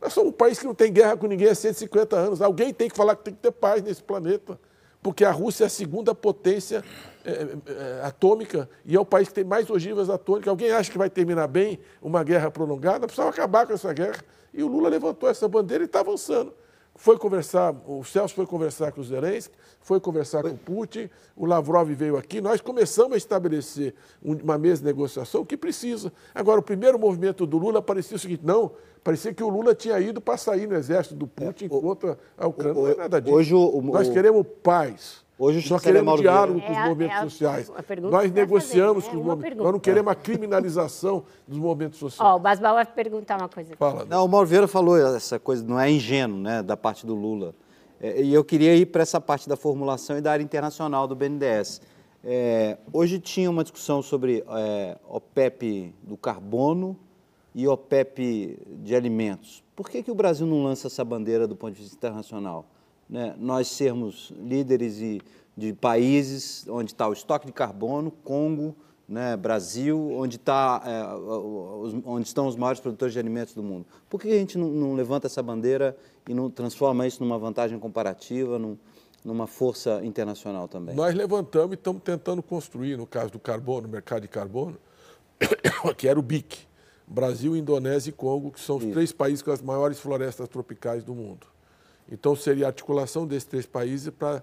Nós somos um país que não tem guerra com ninguém há 150 anos. Alguém tem que falar que tem que ter paz nesse planeta. Porque a Rússia é a segunda potência é, é, atômica e é o país que tem mais ogivas atômicas. Alguém acha que vai terminar bem uma guerra prolongada? Precisava acabar com essa guerra. E o Lula levantou essa bandeira e está avançando foi conversar, o Celso foi conversar com o Zelensky, foi conversar com o Putin, o Lavrov veio aqui, nós começamos a estabelecer uma mesa de negociação que precisa. Agora, o primeiro movimento do Lula parecia o seguinte, não, parecia que o Lula tinha ido para sair no exército do Putin é, contra a Ucrânia, o, não é nada disso. Hoje, o, nós queremos paz. Hoje Nós queremos diálogo com os é movimentos é a, sociais. A Nós negociamos fazer, né? com os movimentos. Nós não queremos a criminalização dos movimentos sociais. Ó, o Basbal vai perguntar uma coisa. Fala. Não, o Mauro Vieira falou essa coisa, não é ingênuo, né, da parte do Lula. É, e eu queria ir para essa parte da formulação e da área internacional do BNDES. É, hoje tinha uma discussão sobre é, OPEP do carbono e OPEP de alimentos. Por que, que o Brasil não lança essa bandeira do ponto de vista internacional? Né, nós sermos líderes de, de países onde está o estoque de carbono, Congo, né, Brasil, onde, tá, é, onde estão os maiores produtores de alimentos do mundo. Por que a gente não, não levanta essa bandeira e não transforma isso numa vantagem comparativa, num, numa força internacional também? Nós levantamos e estamos tentando construir, no caso do carbono, no mercado de carbono, que era o BIC, Brasil, Indonésia e Congo, que são os Isso. três países com as maiores florestas tropicais do mundo. Então, seria a articulação desses três países para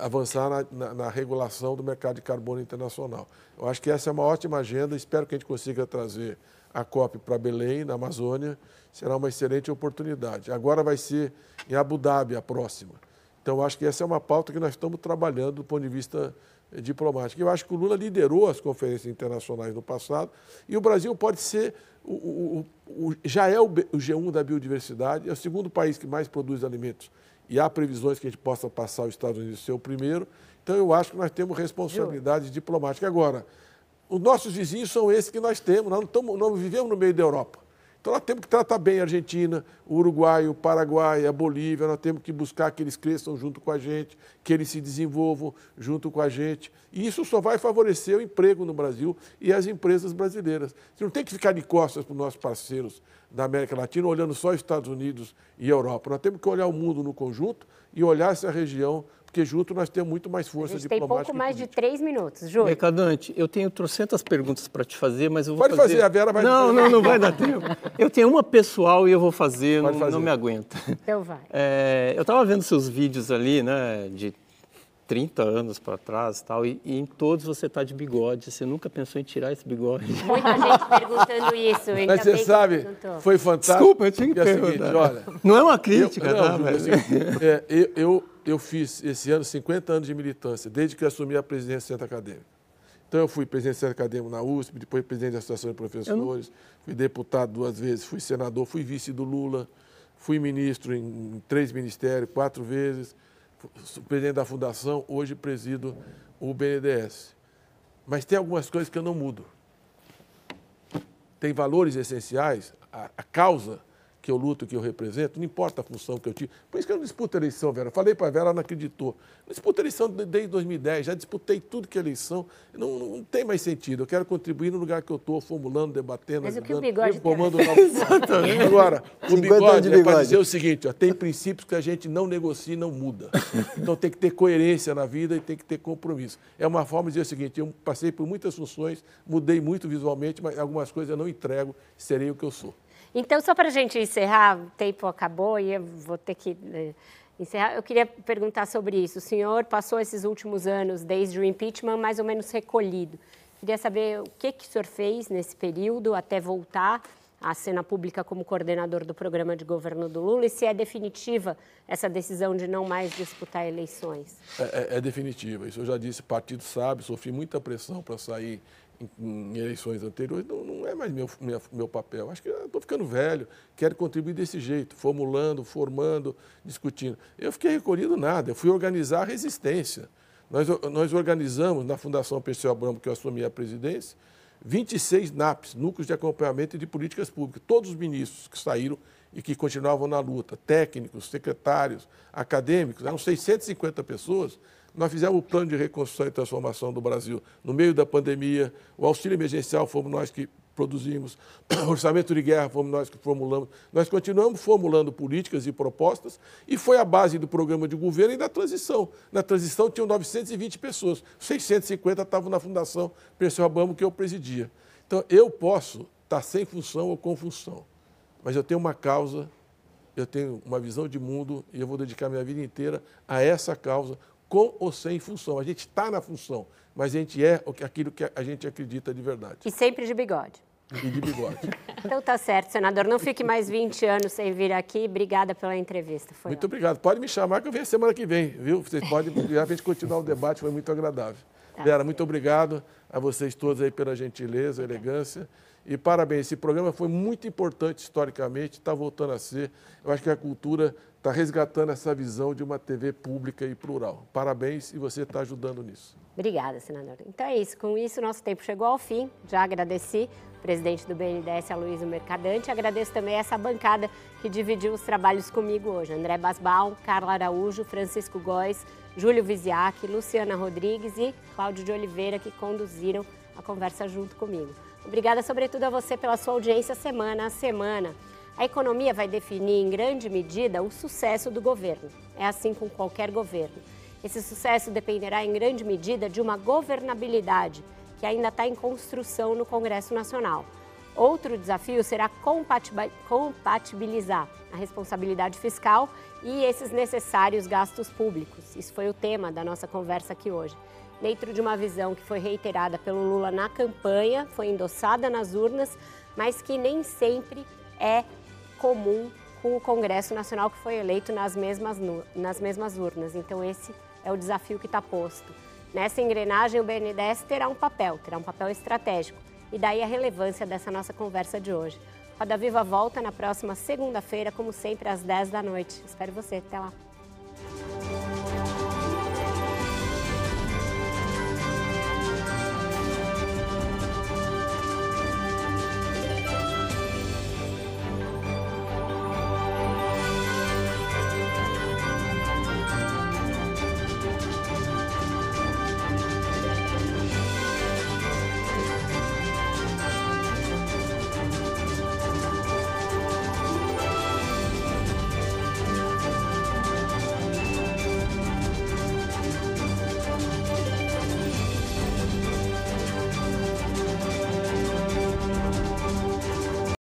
avançar na, na, na, regulação do mercado de carbono internacional. Eu acho que essa é uma ótima agenda, espero que a gente consiga trazer a COP para Belém, na Amazônia, será uma excelente oportunidade. Agora vai ser em Abu Dhabi a próxima. Então, acho que essa é uma pauta que nós estamos trabalhando do ponto de vista diplomática. Eu acho que o Lula liderou as conferências internacionais no passado e o Brasil pode ser, o, o, o, já é o, G1 da biodiversidade, é o segundo país que mais produz alimentos e há previsões que a gente possa passar os Estados Unidos ser o primeiro. Então eu acho que nós temos responsabilidade diplomática. Agora, os nossos vizinhos são esses que nós temos, nós não, estamos, não vivemos no meio da Europa. Então nós temos que tratar bem a Argentina, o Uruguai, o Paraguai, a Bolívia, nós temos que buscar que eles cresçam junto com a gente, que eles se desenvolvam junto com a gente. E isso só vai favorecer o emprego no Brasil e as empresas brasileiras. Você não tem que ficar de costas para os nossos parceiros da América Latina, olhando só Estados Unidos e Europa. Nós temos que olhar o mundo no conjunto e olhar essa região porque junto nós temos muito mais força a gente diplomática. Tem pouco mais de três minutos, Júlio. Mercadante, eu tenho trocentas perguntas para te fazer, mas eu vou Pode fazer... fazer, a Vera vai... Não, não, não vai dar tempo. Eu tenho uma pessoal e eu vou fazer, não, fazer. não, me aguenta. Então vai. É, eu estava vendo seus vídeos ali, né, de 30 anos para trás tal, e, e em todos você está de bigode. Você nunca pensou em tirar esse bigode? Muita gente perguntando isso. Mas você sabe, foi fantástico. Desculpa, eu tinha que é perguntar. Seguinte, olha, não é uma crítica, eu, não, tá? Mas... é, eu, eu eu fiz esse ano 50 anos de militância, desde que assumi a presidência do Centro Acadêmico. Então, eu fui presidente do Centro Acadêmico na USP, depois presidente da Associação de Professores, não... fui deputado duas vezes, fui senador, fui vice do Lula, fui ministro em três ministérios, quatro vezes, sou presidente da Fundação, hoje presido o BNDES. Mas tem algumas coisas que eu não mudo. Tem valores essenciais, a, a causa que eu luto, que eu represento, não importa a função que eu tive. Por isso que eu não disputo a eleição, Vera. Falei para a Vera, ela não acreditou. Não disputo a eleição desde 2010, já disputei tudo que é eleição. Não, não tem mais sentido. Eu quero contribuir no lugar que eu estou, formulando, debatendo, Mas ajudando, o que o bigode formando Exatamente. Agora, o bigode, bigode. é para dizer o seguinte, ó, tem princípios que a gente não negocia e não muda. Então tem que ter coerência na vida e tem que ter compromisso. É uma forma de dizer o seguinte, eu passei por muitas funções, mudei muito visualmente, mas algumas coisas eu não entrego, serei o que eu sou. Então, só para a gente encerrar, o tempo acabou e eu vou ter que né, encerrar. Eu queria perguntar sobre isso. O senhor passou esses últimos anos, desde o impeachment, mais ou menos recolhido. Queria saber o que, que o senhor fez nesse período até voltar à cena pública como coordenador do programa de governo do Lula e se é definitiva essa decisão de não mais disputar eleições. É, é, é definitiva. Isso eu já disse, o partido sabe, sofri muita pressão para sair em, eleições anteriores, não, não é mais meu, minha, meu papel. Acho que estou ficando velho, quero contribuir desse jeito, formulando, formando, discutindo. Eu fiquei recolhido nada, eu fui organizar a resistência. Nós, nós organizamos na Fundação Perseu Abramo, que eu assumi a presidência, 26 NAPs, Núcleos de Acompanhamento de Políticas Públicas. Todos os ministros que saíram e que continuavam na luta, técnicos, secretários, acadêmicos, eram 650 pessoas, nós fizemos o plano de reconstrução e transformação do Brasil no meio da pandemia, o auxílio emergencial fomos nós que produzimos, o orçamento de guerra fomos nós que formulamos. Nós continuamos formulando políticas e propostas e foi a base do programa de governo e da transição. Na transição tinham 920 pessoas, 650 estavam na Fundação Perseu Abamo, que eu presidia. Então, eu posso estar sem função ou com função, mas eu tenho uma causa, eu tenho uma visão de mundo e eu vou dedicar minha vida inteira a essa causa, com ou sem função. A gente está na função, mas a gente é aquilo que a gente acredita de verdade. E sempre de bigode. E de bigode. então tá certo, senador. Não fique mais 20 anos sem vir aqui. Obrigada pela entrevista. Foi muito obrigado. Pode me chamar que eu venho semana que vem, viu? Vocês podem a gente continuar o debate, foi muito agradável. Tá Vera, muito obrigado a vocês todos aí pela gentileza, elegância. E parabéns, esse programa foi muito importante historicamente, está voltando a ser. Eu acho que a cultura está resgatando essa visão de uma TV pública e plural. Parabéns e você está ajudando nisso. Obrigada, senador. Então é isso. Com isso, nosso tempo chegou ao fim. Já agradeci o presidente do BNDES, Aloysio Mercadante. Agradeço também essa bancada que dividiu os trabalhos comigo hoje. André Basbal, Carla Araújo, Francisco Góes, Júlio Viziac, Luciana Rodrigues e Cláudio de Oliveira, que conduziram a conversa junto comigo. Obrigada, sobretudo, a você pela sua audiência semana a semana. A economia vai definir, em grande medida, o sucesso do governo. É assim com qualquer governo. Esse sucesso dependerá, em grande medida, de uma governabilidade que ainda está em construção no Congresso Nacional. Outro desafio será compatibilizar a responsabilidade fiscal e esses necessários gastos públicos. Isso foi o tema da nossa conversa aqui hoje. Dentro de uma visão que foi reiterada pelo Lula na campanha, foi endossada nas urnas, mas que nem sempre é comum com o Congresso Nacional que foi eleito nas mesmas, nas mesmas urnas. Então, esse é o desafio que está posto. Nessa engrenagem, o BNDES terá um papel, terá um papel estratégico. E daí a relevância dessa nossa conversa de hoje. Roda Viva volta na próxima segunda-feira, como sempre, às 10 da noite. Espero você. Até lá.